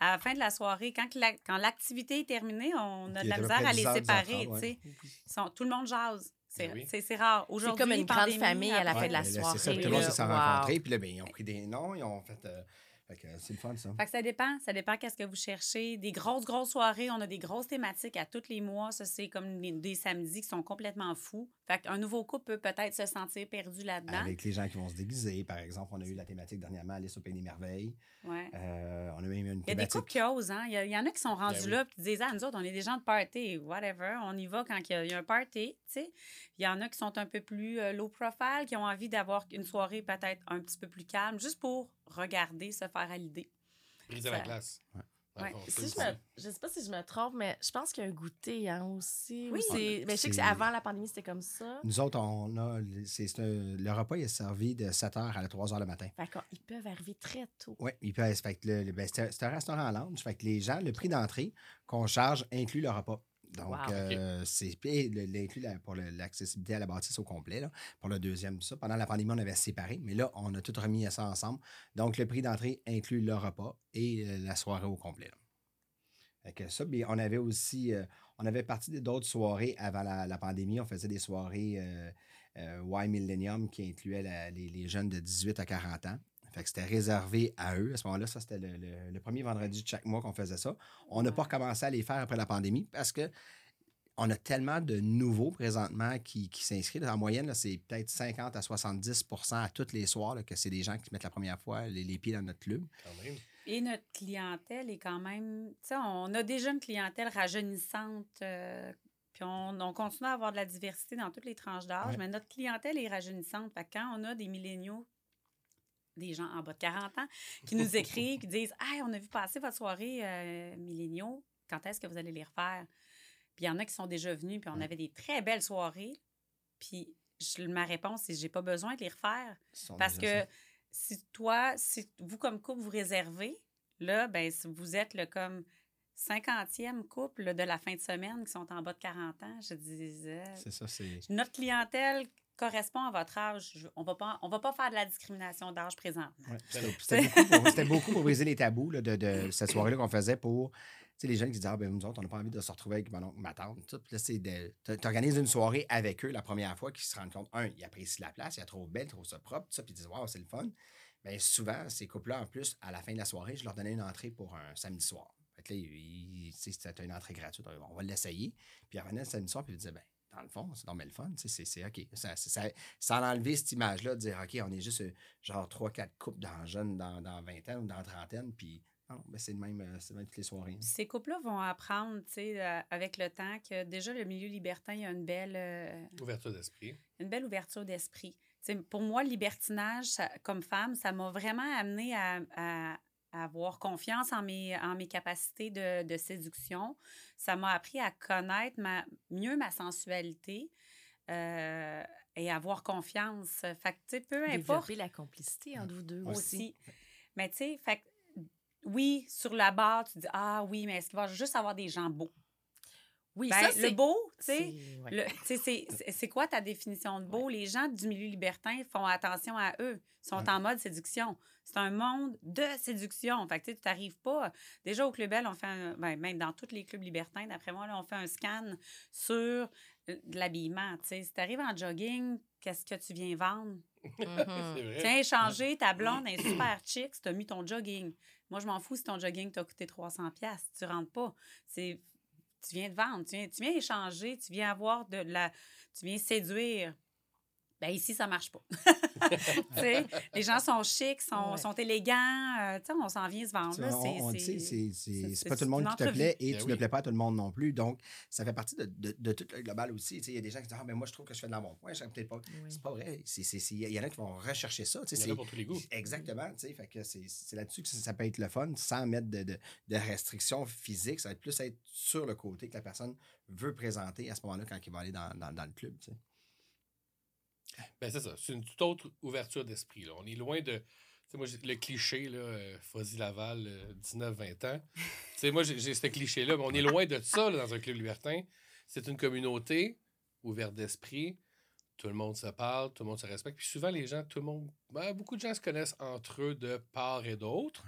À la fin de la soirée, quand la- quand l'activité est terminée, on a de la à misère à les 10 heures, 10 heures séparer. trente, tu ouais. sais. Ils sont- tout le monde jase. C'est Ben oui. rare. C'est Aujourd'hui, comme une grande famille à la fin de la là, soirée. C'est ça, tout le là. monde s'est s'en Wow. rencontré. Puis là, ben, ils ont pris des noms, ils ont fait. euh, c'est le fun, ça. Fait que ça dépend. Ça dépend qu'est-ce que vous cherchez. Des grosses, grosses soirées. On a des grosses thématiques à tous les mois. Ça, c'est comme des, des samedis qui sont complètement fous. Fait qu'un nouveau couple peut peut-être se sentir perdu là-dedans. Avec les gens qui vont se déguiser. Par exemple, on a eu la thématique dernièrement, Alice au Pays des Merveilles. Ouais. Euh, on a même eu une Il y a des couples qui osent, hein? Il y, a- il y en a qui sont rendus Ben oui. là et qui disent Ah, nous autres, on est des gens de party, whatever. On y va quand il y a, il y a un party, tu sais. Il y en a qui sont un peu plus euh, low profile, qui ont envie d'avoir une soirée peut-être un petit peu plus calme, juste pour regarder, se faire à l'idée. Briser Ça- la. Ouais. Ouais. Si je, me, je sais pas si je me trompe, mais je pense qu'il y a un goûter hein, aussi. ou Oui. c'est- ben, je sais que avant la pandémie, c'était comme ça. Nous autres, on a. c'est- c'est un- le repas il est servi de 7h à 3h le matin. Fait qu'ils peuvent arriver très tôt. Oui, il peut. Fait que le- le- ben, c'est un- c'est un restaurant lounge. Fait que les gens, le prix d'entrée qu'on charge inclut le repas. Donc, Wow. euh, c'est la- pour l'accessibilité à la bâtisse au complet. là, pour le deuxième, tout ça. Pendant la pandémie, on avait séparé, mais là, on a tout remis ça ensemble. Donc, le prix d'entrée inclut le repas et euh, la soirée au complet. Fait que ça, on avait aussi, euh, on avait parti d'autres soirées avant la, la pandémie. On faisait des soirées euh, euh, Y Millennium qui incluaient la- les, les jeunes de 18 à 40 ans. Fait que c'était réservé à eux. À ce moment-là, ça, c'était le, le- le premier vendredi de chaque mois qu'on faisait ça. On n'a pas recommencé à les faire après la pandémie parce que on a tellement de nouveaux présentement qui, qui s'inscrivent. En moyenne, là, c'est peut-être 50 à 70% à tous les soirs là, que c'est des gens qui mettent la première fois les, les pieds dans notre club. Quand même. Et notre clientèle est quand même. Tu sais, on a déjà une clientèle rajeunissante. euh, puis on, on continue à avoir de la diversité dans toutes les tranches d'âge, Ouais. mais notre clientèle est rajeunissante. Fait que quand on a des milléniaux, des gens en bas de 40 ans, qui nous écrivent, qui disent Hey, on a vu passer votre soirée euh, milléniaux, quand est-ce que vous allez les refaire? Puis il y en a qui sont déjà venus, puis on avait des très belles soirées. Puis je- ma réponse, c'est j'ai pas besoin de les refaire. Parce que si toi, si vous comme couple vous réservez, là, ben si vous êtes le comme 50e couple de la fin de semaine qui sont en bas de 40 ans, je disais. C'est ça, c'est. notre clientèle correspond à votre âge. Je- On va pas, on va pas faire de la discrimination d'âge présentement. Ouais, C'était [laughs] beaucoup, pour- c'était beaucoup pour briser les tabous là, de, de cette soirée-là qu'on faisait pour tu sais, les jeunes qui disaient Ah, ben, nous autres, on n'a pas envie de se retrouver avec mon oncle, ma tante. tout. Puis là, c'est de. Tu organises une soirée avec eux la première fois, qu'ils se rendent compte, un, ils apprécient la place, ils la trouvent belle, ils trouvent ça propre, tout ça, puis ils disent Waouh, c'est le fun. Bien, souvent, ces couples-là, en plus, à la fin de la soirée, je leur donnais une entrée pour un samedi soir. Fait que là, ils- tu sais, c'était une entrée gratuite. On va l'essayer. Puis ils revenaient le samedi soir, puis ils disaient Ben, dans le fond, c'est normal le fun. tu sais, C'est c'est OK. Ça, c'est- ça, ça a enlevé cette image-là de dire OK, on est juste euh, genre 3-4 couples dans jeunes dans, dans 20 ans ou dans trentaine, puis non, ben c'est le même, euh, c'est le même toutes les soirées. Ces couples-là vont apprendre, tu sais, euh, avec le temps, que déjà le milieu libertin, il y a une belle, euh, Ouverture d'esprit. une belle ouverture d'esprit. Pour moi, le libertinage, ça- comme femme, ça m'a vraiment amené à avoir confiance en mes, en mes capacités de, de séduction. Ça m'a appris à connaître ma, mieux ma sensualité euh, et avoir confiance. Fait que, tu sais, peu importe Développer la complicité entre vous deux aussi. aussi. Mais tu sais, fait que, oui, sur la barre, tu dis Ah oui, mais est-ce qu'il va juste avoir des gens beaux? Oui, Ben, ça, c'est... le beau, tu sais, c'est- ouais. quoi ta définition de beau? Les gens du milieu libertin font attention à eux. Ils sont Ouais. en mode séduction. C'est un monde de séduction. Fait que tu n'arrives pas. Déjà, au Club Bell, on fait un- ben, même dans tous les clubs libertins, d'après moi, là, on fait un scan sur euh, de l'habillement. Tu sais, si tu arrives en jogging, qu'est-ce que tu viens vendre? [laughs] C'est Mhm. vrai. Tiens, échanger ta blonde est super chic si tu as mis ton jogging. Moi, je m'en fous si ton jogging t'a coûté 300$. pièces Tu rentres pas. C'est tu viens de vendre, tu viens, tu viens échanger, tu viens avoir de la. Tu viens séduire. Ben ici, ça marche pas. [laughs] Tu sais, les gens sont chics, sont, Ouais. sont élégants. euh, tu sais, on s'en vient se vendre. Là, on- on- c'est- c'est- c'est- pas tout le monde qui te plaît et Ben tu oui. ne plais pas à tout le monde non plus. Donc, ça fait partie de, de, de tout le global aussi. Tu sais, Il y a des gens qui disent Ah, ben moi, je trouve que je fais de la bon point, je peut-être pas. Oui. C'est pas vrai. C'est- c'est- c'est- Il y en a qui vont rechercher ça. tu sais, Il y en a c'est- pour tous les goûts. Exactement. tu sais, Fait que c'est c'est là-dessus que ça, ça peut être le fun sans mettre de, de, de restrictions physiques. Ça va être plus être sur le côté que la personne veut présenter à ce moment-là quand il va aller dans, dans, dans le club. tu sais. Ben, c'est ça. C'est une toute autre ouverture d'esprit. là. On est loin de. Moi, le cliché, là, euh, Fuzzy Laval, euh, 19-20 ans. Tu sais, moi, j'ai j'ai ce cliché-là, mais on est loin de ça là, dans un club libertin. C'est une communauté ouverte d'esprit. Tout le monde se parle, tout le monde se respecte. Puis souvent, les gens, tout le monde. ben, beaucoup de gens se connaissent entre eux de part et d'autre.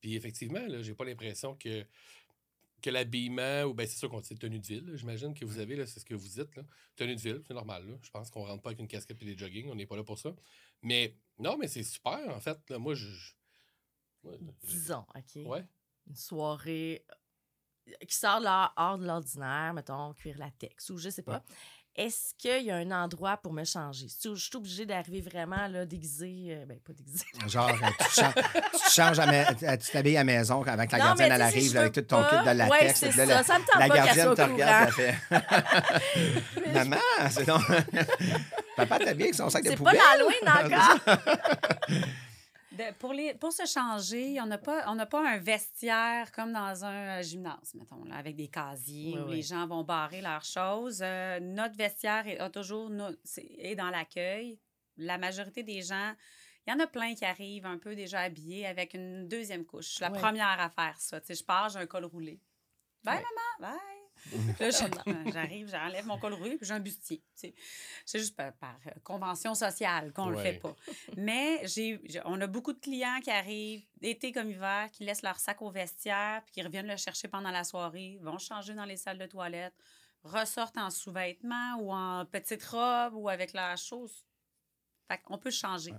Puis effectivement, là, j'ai pas l'impression que, que l'habillement, ou ben c'est sûr qu'on dit tenue de ville, j'imagine que vous avez, là, c'est ce que vous dites. Là. Tenue de ville, c'est normal. Là. Je pense qu'on rentre pas avec une casquette et des jogging, on n'est pas là pour ça. Mais non, mais c'est super, en fait. Là, moi, je. je- ouais, Disons, OK. ouais. Une soirée euh, qui sort de hors de l'ordinaire, mettons, cuir latex ou je sais pas. Est-ce qu'il y a un endroit pour me changer? Je suis obligée d'arriver vraiment là, déguisée, euh, ben pas déguisée. [laughs] Genre, euh, tu, cha- tu te changes à ma- euh, tu t'habilles à la maison avant que la Non, gardienne elle arrive là, avec tout ton pas- kit de latex. Ouais, c'est ça. la, Ça me tente la pas gardienne te regarde, fait [laughs] Maman, c'est donc. [laughs] Papa t'habille avec son sac de C'est pas poubelle? l'Halloween encore! De- pour, les, pour se changer, on n'a pas, on pas un vestiaire comme dans un euh, gymnase, mettons, là, avec des casiers Oui, où oui. les gens vont barrer leurs choses. Euh, notre vestiaire est, a toujours no- est dans l'accueil. La majorité des gens, il y en a plein qui arrivent un peu déjà habillés avec une deuxième couche. La première à faire ça. Tu sais, je pars, j'ai un col roulé. Bye, maman, bye. [laughs] Là, j'arrive, j'enlève mon col roulé, puis j'ai un bustier. tu sais. C'est juste par, par, euh, convention sociale qu'on le Ouais. fait pas. Mais j'ai, on a beaucoup de clients qui arrivent, été comme hiver, qui laissent leur sac au vestiaire, puis qui reviennent le chercher pendant la soirée, vont changer dans les salles de toilette, ressortent en sous-vêtements ou en petite robe ou avec la chose. Fait qu'on peut changer.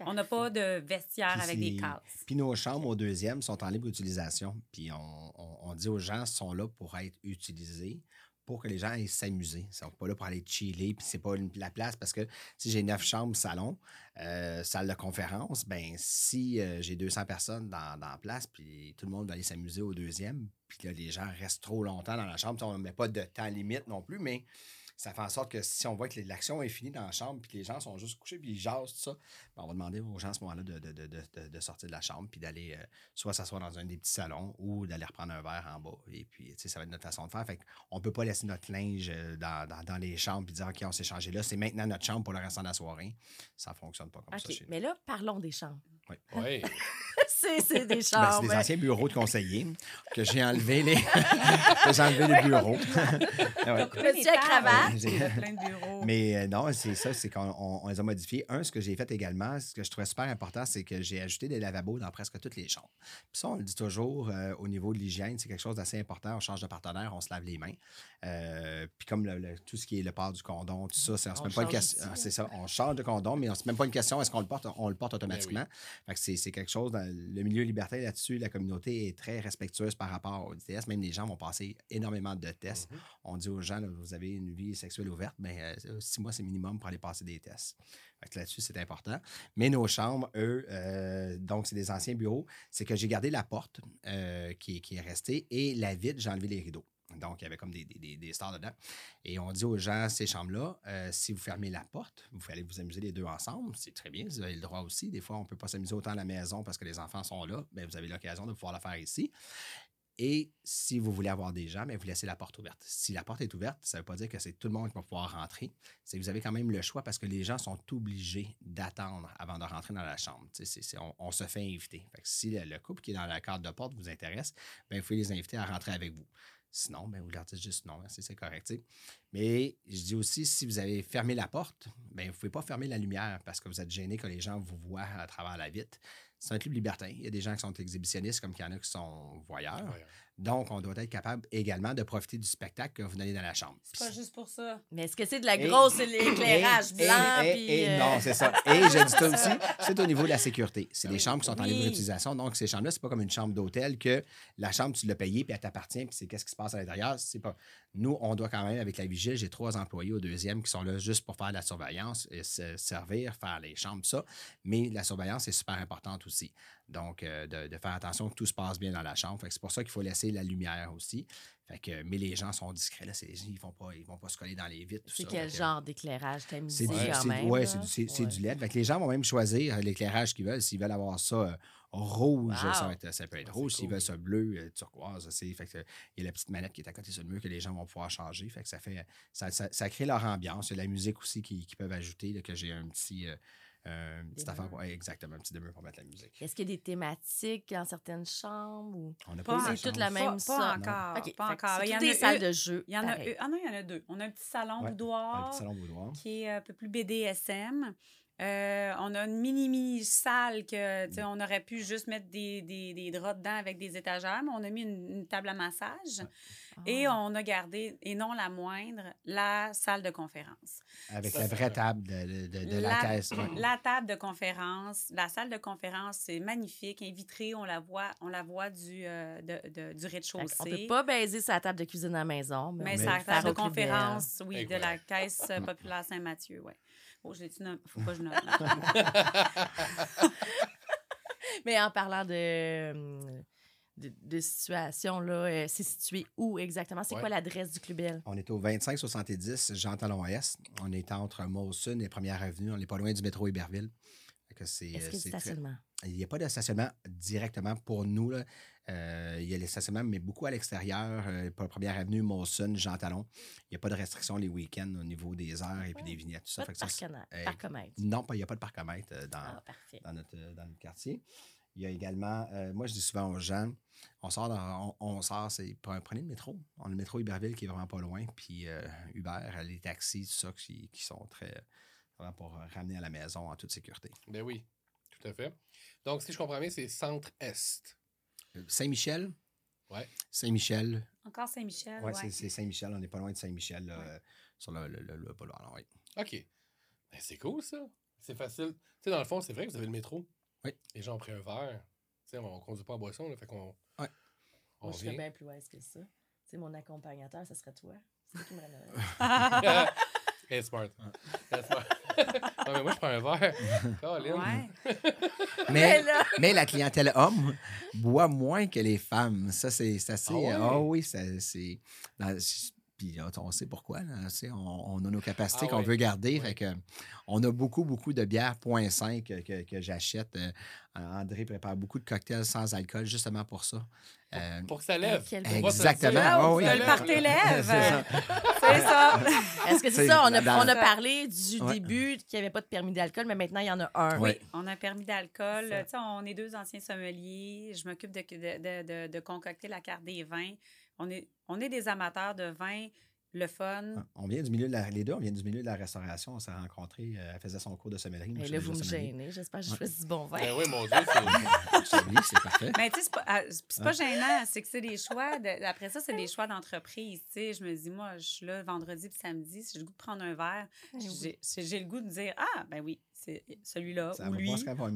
On n'a pas de vestiaire avec des cases. Puis nos chambres au deuxième sont en libre utilisation. Puis on, on- on dit aux gens, sont là pour être utilisés, pour que les gens aillent s'amuser. Ils sont pas là pour aller chiller. Puis c'est pas une- la place parce que si j'ai neuf chambres, salon, euh, salle de conférence, ben si euh, j'ai 200 personnes dans, dans la place, puis tout le monde va aller s'amuser au deuxième, puis là, les gens restent trop longtemps dans la chambre, on ne met pas de temps limite non plus, mais ça fait en sorte que si on voit que l'action est finie dans la chambre, puis que les gens sont juste couchés, puis ils jasent, tout ça, ben, on va demander aux gens à ce moment-là de, de- de- de- de sortir de la chambre, puis d'aller euh, soit s'asseoir dans un des petits salons ou d'aller reprendre un verre en bas. Et puis, tu sais, ça va être notre façon de faire. Fait qu'on ne peut pas laisser notre linge euh, dans, dans- dans les chambres puis dire, OK, on s'est changé là, c'est maintenant notre chambre pour le restant de la soirée. Ça ne fonctionne pas comme ça OK, chez nous. mais là, parlons des chambres. Oui. [laughs] [laughs] c'est c'est des Ben, c'est chambres. des anciens bureaux de conseillers que j'ai enlevé les, [laughs] j'ai enlevé les bureaux. Ouais. Monsieur à [laughs] plein de bureaux. Mais euh, non, c'est ça, c'est qu'on on- on les a modifiés. Un, ce que j'ai fait également, ce que je trouvais super important, c'est que j'ai ajouté des lavabos dans presque toutes les chambres. Puis ça, on le dit toujours, euh, au niveau de l'hygiène, c'est quelque chose d'assez important. On change de partenaire, on se lave les mains. Euh, puis comme le- le- tout ce qui est le port du condom, tout ça, c'est on se On met pas une question. ah, C'est ça, on change de condom, mais on se met même pas une question est-ce qu'on le porte On le porte automatiquement? Fait que c'est c'est quelque chose, dans le milieu libertin là-dessus, la communauté est très respectueuse par rapport aux tests. Même les gens vont passer énormément de tests. Mhm. On dit aux gens, là, vous avez une vie sexuelle ouverte, mais euh, six mois, c'est minimum pour aller passer des tests. Là-dessus, c'est important. Mais nos chambres, eux, euh, donc, c'est des anciens bureaux. C'est que j'ai gardé la porte euh, qui, est- restée et la vitre, j'ai enlevé les rideaux. Donc, il y avait comme des, des, des- stars dedans. Et on dit aux gens, ces chambres-là, euh, si vous fermez la porte, vous allez vous amuser les deux ensemble. C'est très bien, vous avez le droit aussi. Des fois, on ne peut pas s'amuser autant à la maison parce que les enfants sont là. Bien, vous avez l'occasion de pouvoir le faire ici. Et si vous voulez avoir des gens, bien, vous laissez la porte ouverte. Si la porte est ouverte, ça ne veut pas dire que c'est tout le monde qui va pouvoir rentrer. C'est vous avez quand même le choix parce que les gens sont obligés d'attendre avant de rentrer dans la chambre. On, se fait inviter. Si le, le couple qui est dans la carte de porte vous intéresse, bien, vous pouvez les inviter à rentrer avec vous. Sinon, ben, vous leur dites juste non, c'est correct. Mais je dis aussi, si vous avez fermé la porte, ben, vous ne pouvez pas fermer la lumière parce que vous êtes gêné que les gens vous voient à travers la vitre. C'est un club libertin. Il y a des gens qui sont exhibitionnistes comme qu'il y en a qui sont voyeurs. Ouais. Donc, on doit être capable également de profiter du spectacle que vous donnez dans la chambre. C'est pas juste pour ça. Mais est-ce que c'est de la Et- grosse éclairage Et- blanc? et- puis, euh, Non, c'est ça. [laughs] Et je dis ça aussi, c'est au niveau de la sécurité. C'est des chambres qui sont en Oui. libre utilisation. Donc, ces chambres-là, c'est pas comme une chambre d'hôtel que la chambre, tu l'as payée puis elle t'appartient puis c'est qu'est-ce qui se passe à l'intérieur. C'est pas. Nous, on doit quand même, avec la vigile, j'ai trois employés au deuxième qui sont là juste pour faire la surveillance, et se servir, faire les chambres, ça. Mais la surveillance est super importante aussi. Donc, euh, de, de faire attention que tout se passe bien dans la chambre. C'est pour ça qu'il faut laisser la lumière aussi. Fait que, mais les gens sont discrets. Là, ils ne vont, pas- ils vont pas se coller dans les vitres. C'est quel Fait genre d'éclairage? T'as mis c'est quand c'est- même? du, Ouais. LED. Fait que les gens vont même choisir euh, l'éclairage qu'ils veulent. S'ils veulent avoir ça euh, rouge, Wow. ça, va être- ça peut être Ah, rouge. S'ils cool. veulent ça bleu, euh, turquoise, fait que, il y a la petite manette qui est à côté sur le mur que les gens vont pouvoir changer. Fait que ça fait ça, ça, ça crée leur ambiance. Il y a la musique aussi qu'ils qui peuvent ajouter, là, que j'ai un petit. euh, euh, une petite affaire pour, ouais, exactement, un petit demeure pour mettre la musique. Est-ce qu'il y a des thématiques dans certaines chambres? Ou... On n'a Pas eu C'est la toute la même Pas, pas encore. OK, pas encore. Il y en a des salles eu- de jeu. Il y en a eu. Ah non, il y en a deux. On a un petit salon Ouais, Un boudoir petit salon boudoir. qui est un peu plus BDSM. Euh, on a une mini-mini salle que, tu sais, on aurait pu juste mettre des, des, des draps dedans avec des étagères, mais on a mis une, une table à massage. Et Ah. on a gardé, et non la moindre, la salle de conférence. Avec Ça, la vraie vrai. table de, de- la, La- caisse. ouais. La table de conférence, la salle de conférence, c'est magnifique, est vitrée, on la voit, on la voit du, euh, de- de- du rez-de-chaussée. qu'on peut pas baiser sa table de cuisine à la maison. Mais, Mais on faire table de conférence, oui, de la. Caisse [laughs] populaire Saint-Mathieu, oui. Oh, je l'ai-tu nommé? Faut pas que je note. [laughs] Mais en parlant de, hum, de, de situation, là, euh, c'est situé où exactement? C'est Ouais. quoi l'adresse du Club Bell? On est au 2570 Jean Talon Est. On est entre Molson et Première Avenue. On n'est pas loin du métro Iberville. Fait que c'est, Est-ce euh, qu'il y a du très- stationnement? il n'y a pas de stationnement directement pour nous. là. Euh, il y a les stationnements, mais beaucoup à l'extérieur. euh, pour la première avenue, Molson, Jean Talon. Il n'y a pas de restriction les week-ends au niveau des heures et puis des vignettes. Tout ça. Pas de ça, parcomètre. euh, parcomètre. non, pas- il n'y a pas de parcomètre euh, dans, Ah, dans, notre, dans notre quartier. Il y a également, euh, moi je dis souvent aux gens, on sort, dans- on, on sort, c'est pre- prenez le métro. On a le métro Iberville qui est vraiment pas loin, puis euh, Uber, les taxis, tout ça, qui, qui sont très, vraiment pour ramener à la maison en toute sécurité. Ben oui, tout à fait. Donc, si je comprends bien, c'est centre-est. Euh, Saint-Michel. Ouais. Saint-Michel. Encore Saint-Michel. Ouais, ouais. c'est- Saint-Michel. On n'est pas loin de Saint-Michel, là, Ouais. euh, sur le, le, le, le boulevard, là, oui. OK. Ben, c'est cool, ça. C'est facile. Tu sais, dans le fond, c'est vrai que vous avez le métro. Oui. Les gens ont pris un verre. Tu sais, on conduit pas en boisson, là, fait qu'on... Ouais. On Moi, je serais bien plus wise que ça. Tu sais, mon accompagnateur, ce serait toi. C'est toi qui me ramènerais. [laughs] [laughs] Est smart. Est smart. Ouais, mais moi, je prends un verre. [laughs] Colin. Ouais. [laughs] Mais, là- mais la clientèle homme boit moins que les femmes. Ça, c'est c'est assez. Ah ouais? Ah oui, ça- c'est. Puis on sait pourquoi. Là, on, on a nos capacités Ah qu'on ouais. veut garder. Ouais. Fait que, on a beaucoup, beaucoup de bières 0.5 que, que, que j'achète. Euh, André prépare beaucoup de cocktails sans alcool justement pour ça. Euh, Pour que ça lève. Exactement. Ah oui. Ça Le lève, [laughs] lève. C'est ça. [laughs] Est-ce que c'est ça? On a, dans- on a parlé du Ouais. début qu'il n'y avait pas de permis d'alcool, mais maintenant, il y en a un. Ouais. On a un permis d'alcool. On est deux anciens sommeliers. Je m'occupe de, de, de, de- de concocter la carte des vins. On est, on est des amateurs de vin, le fun. On vient du milieu de la, les deux, on vient du milieu de la restauration. On s'est rencontrés. euh, elle faisait son cours de sommellerie. Et je là, vous me gênez. J'espère que j'ai Ouais. choisi du bon vin. Ben oui, mon Dieu, c'est... [laughs] Je c'est parfait. Mais tu sais, c'est pas, ah, pas gênant. C'est que c'est des choix. de- après ça, c'est des choix d'entreprise. Tu sais, je me dis, moi, je suis là vendredi puis samedi. Si j'ai le goût de prendre un verre, j'ai- j'ai le goût de dire, ah, ben oui, c'est celui-là ou lui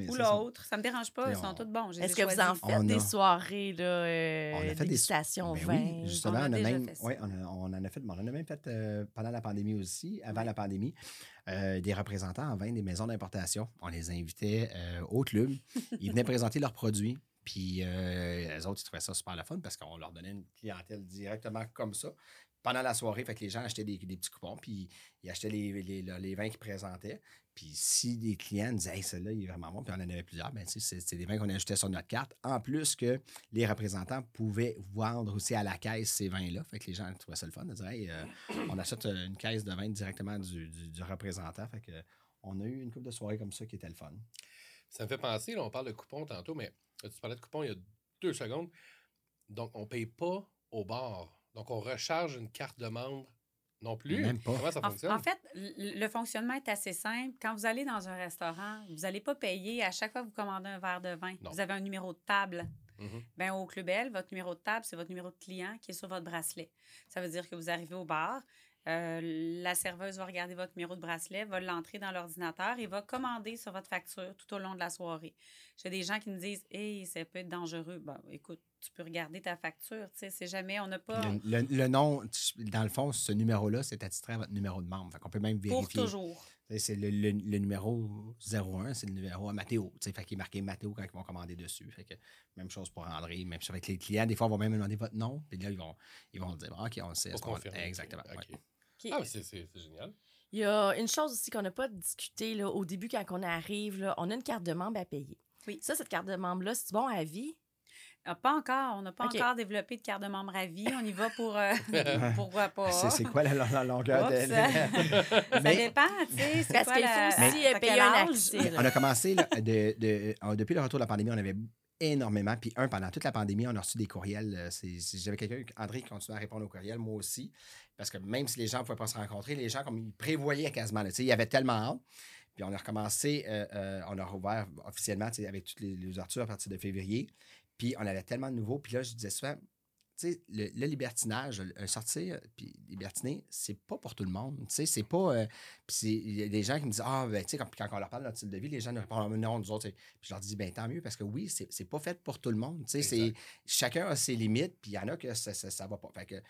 ou l'autre. Ça me dérange pas. Ils sont on- tous bons. Est-ce que vous en faites des soirées, là, euh, On a fait des- dégustation Ben vin? Justement, On on, a a déjà même, fait ça. ouais, on, a- on en a fait, bon, on en a même fait euh, pendant la pandémie aussi, avant la pandémie, euh, des représentants en vin des maisons d'importation. On les invitait euh, au club. Ils venaient [laughs] présenter leurs produits. Puis euh, les autres, ils trouvaient ça super le fun parce qu'on leur donnait une clientèle directement comme ça. Pendant la soirée, fait que les gens achetaient des, petits coupons, puis ils achetaient les, vins qu'ils présentaient. Puis si des clients disaient, hey, celui-là, il est vraiment bon, puis on en avait plusieurs, sais, c'est des vins qu'on ajoutait sur notre carte. En plus que les représentants pouvaient vendre aussi à la caisse ces vins-là. Fait que les gens trouvaient ça le fun dire, hey, euh, on achète euh, une caisse de vin directement du, représentant. Fait que on a eu une couple de soirées comme ça qui était le fun. Ça me fait penser, là, on parle de coupons tantôt, mais tu parlais de coupons il y a deux secondes. Donc, on ne paye pas au bar. Donc, on recharge une carte de membre non plus. Même pas. Comment ça En, fonctionne? en fait, le fonctionnement est assez simple. Quand vous allez dans un restaurant, vous n'allez pas payer à chaque fois que vous commandez un verre de vin. Non. Vous avez un numéro de table. Mhm. Ben, au Club L, votre numéro de table, c'est votre numéro de client qui est sur votre bracelet. Ça veut dire que vous arrivez au bar, euh, la serveuse va regarder votre numéro de bracelet, va l'entrer dans l'ordinateur et va commander sur votre facture tout au long de la soirée. J'ai des gens qui me disent Hey, ça peut être dangereux. Ben, écoute, tu peux regarder ta facture. Tu sais, c'est jamais, on n'a pas. Le, le- le nom, dans le fond, ce numéro-là, c'est attitré à votre numéro de membre. Fait qu'on peut même Pour vérifier. toujours. Tu sais, C'est le, le- le numéro 01, c'est le numéro à Mathéo. tu sais, Fait qu'il est marqué Mathéo quand ils vont commander dessus. Fait que même chose pour André, même chose avec les clients. Des fois, on va même demander votre nom. Puis là, ils vont, ils vont dire OK, on le sait. Pour confirmer. Exactement. OK. ouais. Ah, c'est c'est- c'est génial. Il y a une chose aussi qu'on n'a pas discuté là, au début quand on arrive. Là, on a une carte de membre à payer. Oui. Ça, cette carte de membre-là, c'est bon à vie? Ah, pas encore. On n'a pas encore développé de carte de membre à vie. On y va pour. euh, [laughs] [laughs] pourquoi pas? [laughs] C'est c'est quoi la, la- la longueur de. Oups. Ça Mais- dépend, tu sais. c'est Parce qu'il faut aussi euh, payer un accès. là. On a commencé là, de, de- euh, depuis le retour de la pandémie, on avait énormément. Puis un, pendant toute la pandémie, on a reçu des courriels. euh, J'avais quelqu'un, André, qui continuait à répondre aux courriels, moi aussi. Parce que même si les gens ne pouvaient pas se rencontrer, les gens, comme ils prévoyaient quasiment, là, ils avaient tellement hâte. Puis on a recommencé, euh, euh, on a rouvert officiellement avec toutes les, les ouvertures à partir de février. Puis on avait tellement de nouveaux. Puis là, je disais souvent, sais, le, le libertinage, le- sortir puis libertiner, c'est pas pour tout le monde. Tu sais, c'est pas. euh, puis il y a des gens qui me disent Ah, ben, tu sais, quand, quand on leur parle de notre style de vie, les gens nous répondent non, nous autres. Puis je leur dis Ben, tant mieux, parce que oui, c'est c'est pas fait pour tout le monde. Tu sais, c'est- chacun a ses limites, puis il y en a que ça, ça, ça va pas. Fait que,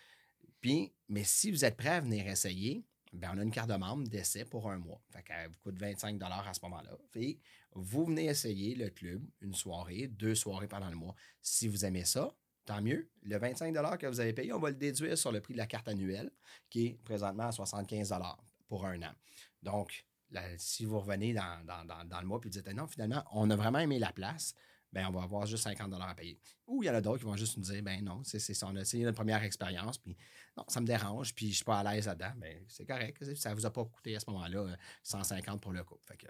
puis, mais si vous êtes prêt à venir essayer, ben, on a une carte de membre d'essai pour un mois. Fait qu'elle vous coûte 25 à ce moment-là. Vous venez essayer le club une soirée, deux soirées pendant le mois. Si vous aimez ça, tant mieux. Le 25 que vous avez payé, on va le déduire sur le prix de la carte annuelle, qui est présentement à 75 pour un an. Donc, si vous revenez dans, dans- dans- le mois puis vous dites non, finalement, on a vraiment aimé la place, ben on va avoir juste 50 à payer. Ou il y en a d'autres qui vont juste nous dire ben non, c'est ça, on a essayé notre première expérience, puis non, ça me dérange, puis je suis pas à l'aise là-dedans. Ben, c'est correct. Ça vous a pas coûté à ce moment-là euh, 150 pour le que,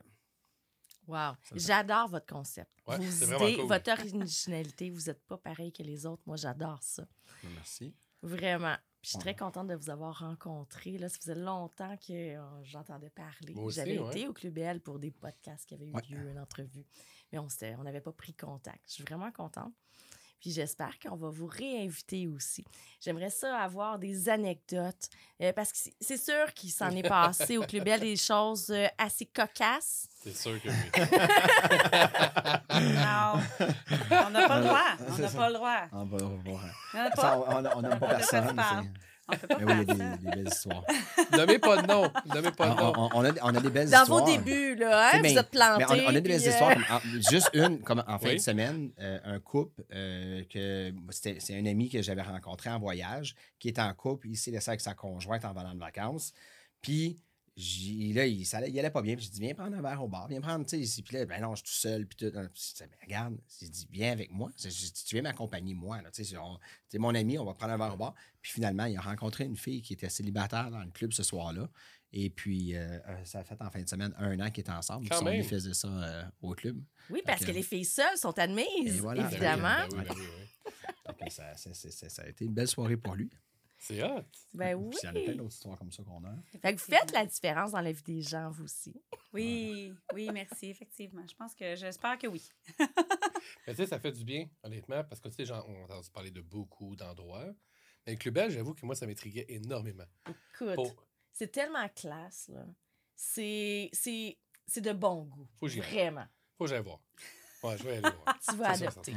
Wow. J'adore votre concept. Ouais, idées, cool. votre originalité, vous n'êtes pas pareil que les autres. Moi, j'adore ça. merci. Vraiment. Puis je suis très contente de vous avoir rencontré. Là, ça faisait longtemps que euh, j'entendais parler. J'avais ouais. été au Club Bell pour des podcasts qui avaient eu Ouais. lieu, une entrevue. Mais on n'avait pas pris contact. Je suis vraiment contente. Puis j'espère qu'on va vous réinviter aussi. J'aimerais ça avoir des anecdotes. euh, parce que c'est- sûr qu'il s'en est passé au Club Bell des choses euh, assez cocasses. C'est sûr que oui. [laughs] Non, on n'a pas le droit. On n'a pas le droit. On va, on va- On n'a pas. on on- on n'aime pas On ne personne. On peut pas Mais oui, il y a des, des belles histoires. Nommez pas de nom. Nommez pas On, de nom. on- on a, on a des belles Dans histoires. vos débuts, là, hein, vous êtes plantés. Mais on, on a des belles euh, histoires. comme en- juste une, comme en fin Oui. de semaine, euh, un couple euh, que c'était- c'est un ami que j'avais rencontré en voyage, qui est en couple, il s'est laissé avec sa conjointe en venant de vacances. Puis j'ai- là, il, ça allait, il allait pas bien. Puis j'ai dit, viens prendre un verre au bar, viens prendre, tu sais. Puis là, ben non, je suis tout seul. Puis tout. J'ai dit, Ben, regarde, j'ai dit, viens avec moi. J'ai dit, tu viens m'accompagner, moi. Tu sais, mon ami, on va prendre un verre au bar. Puis finalement, il a rencontré une fille qui était célibataire dans le club ce soir-là. Et puis, euh, euh, ça a fait en fin de semaine un an qu'ils étaient ensemble. Quand même. ami faisait ça euh, au club. Oui, parce que que- les filles seules sont admises, voilà. évidemment. Ben oui, ben oui, ben oui. Fait [laughs] que ça, ça- ça- ça- ça a été une belle soirée pour lui. C'est hot. Ben oui. Puis il y en a plein d'autres histoires comme ça qu'on a. Fait que vous faites la différence dans la vie des gens, vous aussi. Oui, oui, merci, effectivement. Je pense que j'espère que oui. [laughs] Mais tu sais, ça fait du bien, honnêtement, parce que tu sais, on a entendu parler de beaucoup d'endroits. Mais le Club j'avoue que moi, ça m'intriguait énormément. Écoute, Pour- c'est tellement classe, là. C'est, c'est, c'est de bon goût. Faut que j'y aille. Vraiment. Faut que j'aille voir. Ouais, je vais aller voir. [laughs] Tu vas adopter.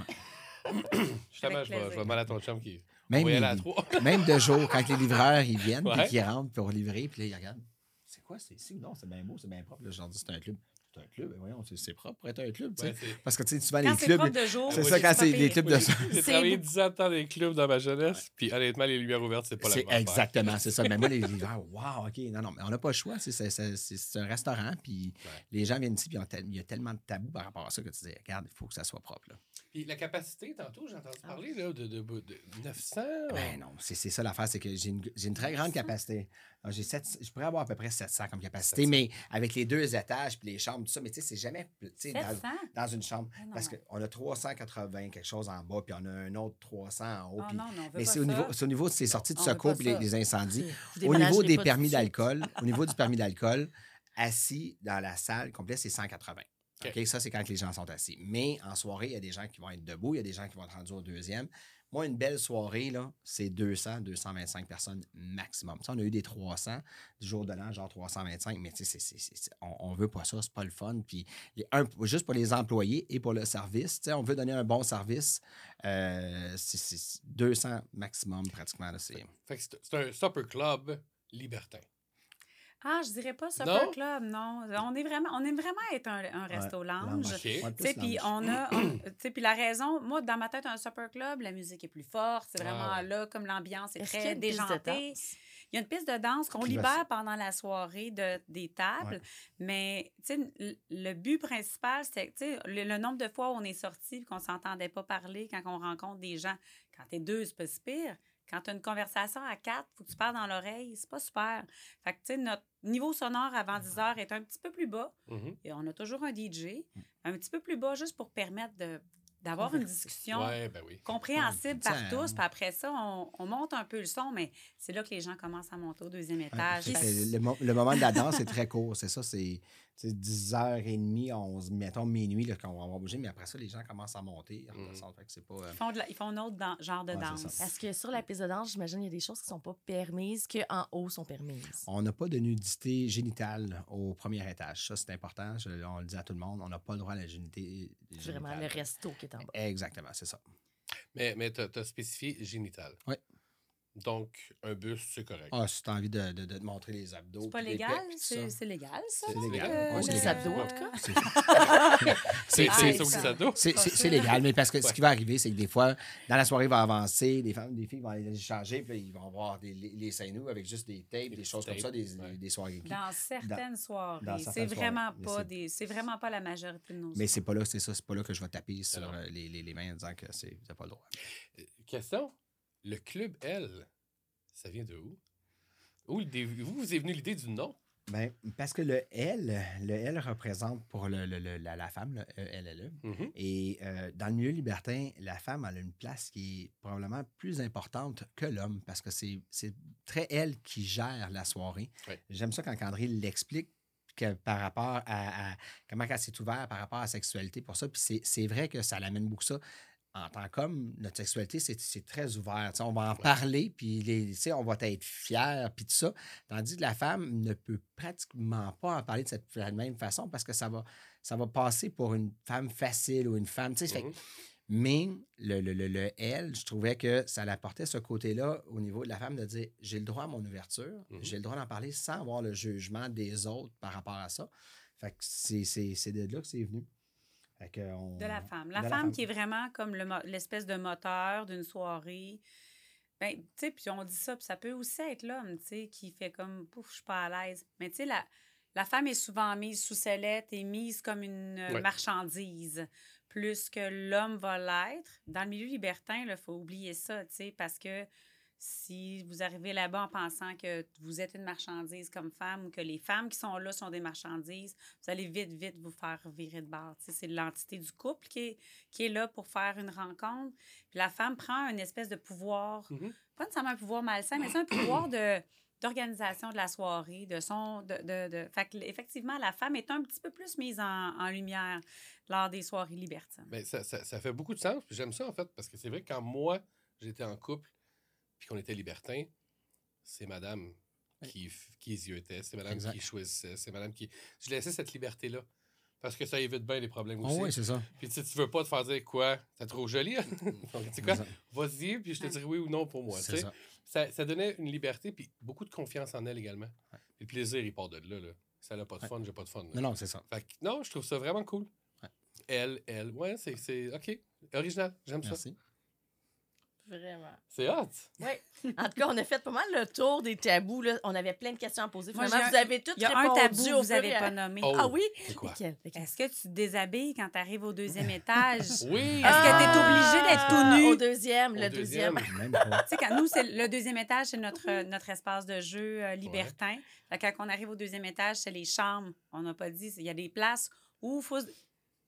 [coughs] Justement, je vais, je vais demander à ton chum qui. Même, à les- [laughs] même de jour, quand les livreurs ils viennent Ouais. puis qu'ils rentrent pour livrer, puis là, ils regardent. C'est quoi, c'est ici ou non? C'est bien beau, c'est bien propre. Là, dis, c'est un club. C'est un club, ben voyons, c'est- c'est propre pour être un club. Ouais, Parce que tu sais, souvent, Quand les clubs. propre de jour, C'est ça, c'est quand c'est les clubs de [laughs] j'ai- J'ai travaillé beau. 10 ans dans les clubs dans ma jeunesse, puis honnêtement, les lumières ouvertes, c'est pas la même exactement, c'est ça. Mais moi, les livreurs, wow, OK. Non, non, mais on n'a pas le choix. C'est, un restaurant, puis les gens viennent ici, puis il y a tellement de tabous par rapport à ça que tu dis, regarde, il faut que ça soit propre. Là. Puis la capacité, tantôt, j'ai entendu parler là, de, de, de 900. Ben non, c'est, c'est ça l'affaire, c'est que j'ai une, j'ai une très grande capacité. Alors, j'ai sept- je pourrais avoir à peu près 700 comme capacité, 700. mais avec les deux étages, puis les chambres, tout ça, mais tu sais, c'est jamais tu sais, dans, 700? dans une chambre. Ah non. Parce qu'on a 380 quelque chose en bas, puis on a un autre 300 en haut. Ah puis- non, non, mais c'est au, niveau, au niveau de ces sorties de secours puis les, incendies. Au niveau des permis d'alcool, au niveau du [laughs] permis d'alcool, assis dans la salle complète, c'est 180. Ça, c'est quand les gens sont assis. Mais en soirée, il y a des gens qui vont être debout, il y a des gens qui vont être rendus au deuxième. Moi, une belle soirée, là, c'est 200, 225 personnes maximum. Sais, on a eu des 300 du jour de l'an, genre 325, mais tu sais, on, on veut pas ça, c'est pas le fun. Puis, un, juste pour les employés et pour le service, tu sais, on veut donner un bon service. euh, c'est- c'est 200 maximum pratiquement. C'est un supper club libertin. Ah, je dirais pas Supper Non? Club, non. On est vraiment, on aime vraiment être un, un resto lounge. Ouais, sais, puis lounge. on a, on- [clears throat] tu sais, puis la raison, moi, dans ma tête, un supper club, la musique est plus forte, c'est vraiment Ah ouais. là, comme l'ambiance est très déjantée. Il y a une piste de danse qu'on libère pendant la soirée de, des tables, Ouais. mais tu sais, le- but principal, c'est tu sais, le, le nombre de fois où on est sorti et qu'on s'entendait pas parler quand on rencontre des gens. Quand t'es deux, c'est pas si pire. Quand tu as une conversation à quatre, faut que tu parles dans l'oreille, c'est pas super. Fait que, tu sais, notre niveau sonore avant 10 heures est un petit peu plus bas. Mhm. Et on a toujours un DJ, Mm. un petit peu plus bas, juste pour permettre de- d'avoir une discussion Ouais, ben oui. compréhensible Ouais, par tous. Puis après ça, on, on monte un peu le son, mais c'est là que les gens commencent à monter au deuxième étage. le, mo- le moment de la danse est très court. C'est ça, c'est 10h30, 11, mettons minuit là, qu'on va bouger, mais après ça, les gens commencent à monter. Fait que c'est pas, euh, Ils font, de la- ils font un autre dan- genre de Ouais, danse. Parce que sur la piste de danse, j'imagine il y a des choses qui sont pas permises, qu'en haut sont permises. on n'a pas de nudité génitale au premier étage. Ça, c'est important. Je- on le dit à tout le monde. On n'a pas le droit à la nudité C'est vraiment le génitale. resto qui est en bas. Exactement, c'est ça. Mais, mais t'as as spécifié génital. Ouais. Donc, un buste, c'est correct. Ah, si t'as envie de, de, de te montrer les abdos. C'est pas les légal? C'est ça. c'est légal, ça? C'est légal. euh, Ouais, les abdos, en tout cas. C'est- [laughs] Ah, légal, mais parce que ce qui va arriver, c'est que des fois, dans la soirée va avancer, des femmes, des filles vont aller les changer, puis là, ils vont avoir des, les, les seins nus avec juste des tapes, des, Des choses comme ça, des, ouais. des soirées. Dans certaines soirées. dans C'est vraiment pas c'est- des. C'est vraiment pas la majorité de nos Mais c'est pas là, c'est ça, c'est pas là que je vais taper sur les, les, les mains en disant que c'est pas le droit. Euh, Question? Le club L, ça vient de où? Où vous, vous est venu l'idée du nom? Ben, parce que le L, le L représente pour le, le- le- la, la femme, le E, E-L-L-E. Mhm. Et euh, dans le milieu libertin, la femme elle a une place qui est probablement plus importante que l'homme parce que c'est très elle qui gère la soirée. J'aime ça quand André l'explique que par rapport à, à comment elle s'est ouverte par rapport à la sexualité pour ça. Puis c'est- c'est vrai que ça l'amène beaucoup ça. En tant qu'homme, notre sexualité, c'est très ouvert. On va en parler, puis les, on va être fiers, puis tout ça. Tandis que la femme ne peut pratiquement pas en parler de cette de la même façon parce que ça va, ça va passer pour une femme facile ou une femme. fait Mhm. mais le, le, le, le elle, je trouvais que ça l'apportait ce côté-là au niveau de la femme de dire j'ai le droit à mon ouverture, Mhm. j'ai le droit d'en parler sans avoir le jugement des autres par rapport à ça. Fait que c'est de là que c'est venu. Fait que on- De la femme. de La femme qui est vraiment comme le mo- l'espèce de moteur d'une soirée. Ben, tu sais, puis on dit ça, puis ça peut aussi être l'homme, tu sais, qui fait comme, pouf, je suis pas à l'aise. Mais tu sais, la, la femme est souvent mise sous sellette et mise comme une euh, Ouais. marchandise, plus que l'homme va l'être. Dans le milieu libertin, il faut oublier ça, tu sais, parce que si vous arrivez là-bas en pensant que vous êtes une marchandise comme femme ou que les femmes qui sont là sont des marchandises, vous allez vite, vite vous faire virer de bord. C'est l'entité du couple qui est, qui est là pour faire une rencontre. Puis la femme prend une espèce de pouvoir, Mhm. pas nécessairement un pouvoir malsain, mais c'est un pouvoir de d'organisation de la soirée, de son... De, de, de- Fait effectivement, la femme est un petit peu plus mise en, en lumière lors des soirées libertines. Ben, ça, ça- ça fait beaucoup de sens. puis J'aime ça, en fait, parce que c'est vrai que quand moi, j'étais en couple, puis qu'on était libertin, c'est madame qui, qui ziotait, c'est madame Exact. qui choisissait, c'est madame qui... Je laissais cette liberté-là. Parce que ça évite bien les problèmes Oh, aussi. oui, c'est ça. Puis tu sais, tu veux pas te faire dire quoi, t'es trop joli. hein? Donc, [laughs] [laughs] tu sais quoi, vas-y, puis je te dirai oui ou non pour moi. tu sais. ça. Ça, ça donnait une liberté, puis beaucoup de confiance en elle également. Puis le plaisir, il part de là. là. Ça n'a pas de Ouais. fun, j'ai pas de fun. là. Non, non, c'est ça. Fait que, non, je trouve ça vraiment cool. Ouais. Elle, elle. Ouais, c'est, c'est OK. Original. J'aime ça. Merci. Vraiment. C'est hot. Oui. En tout cas, on a fait pas mal le tour des tabous. Là. On avait plein de questions à poser. Moi, Finalement, vous avez toutes Il y a un répondu tabou que vous n'avez pas nommé. Oh. Ah oui? Est-ce que tu te déshabilles quand tu arrives au deuxième étage? [laughs] Oui. Est-ce que t'es obligé d'être tout nu? Au deuxième, Au le deuxième. Tu sais, quand nous, c'est le deuxième étage, c'est notre, notre espace de jeu euh, libertin. Quand on arrive au deuxième étage, c'est les chambres. On n'a pas dit, il y a des places où il faut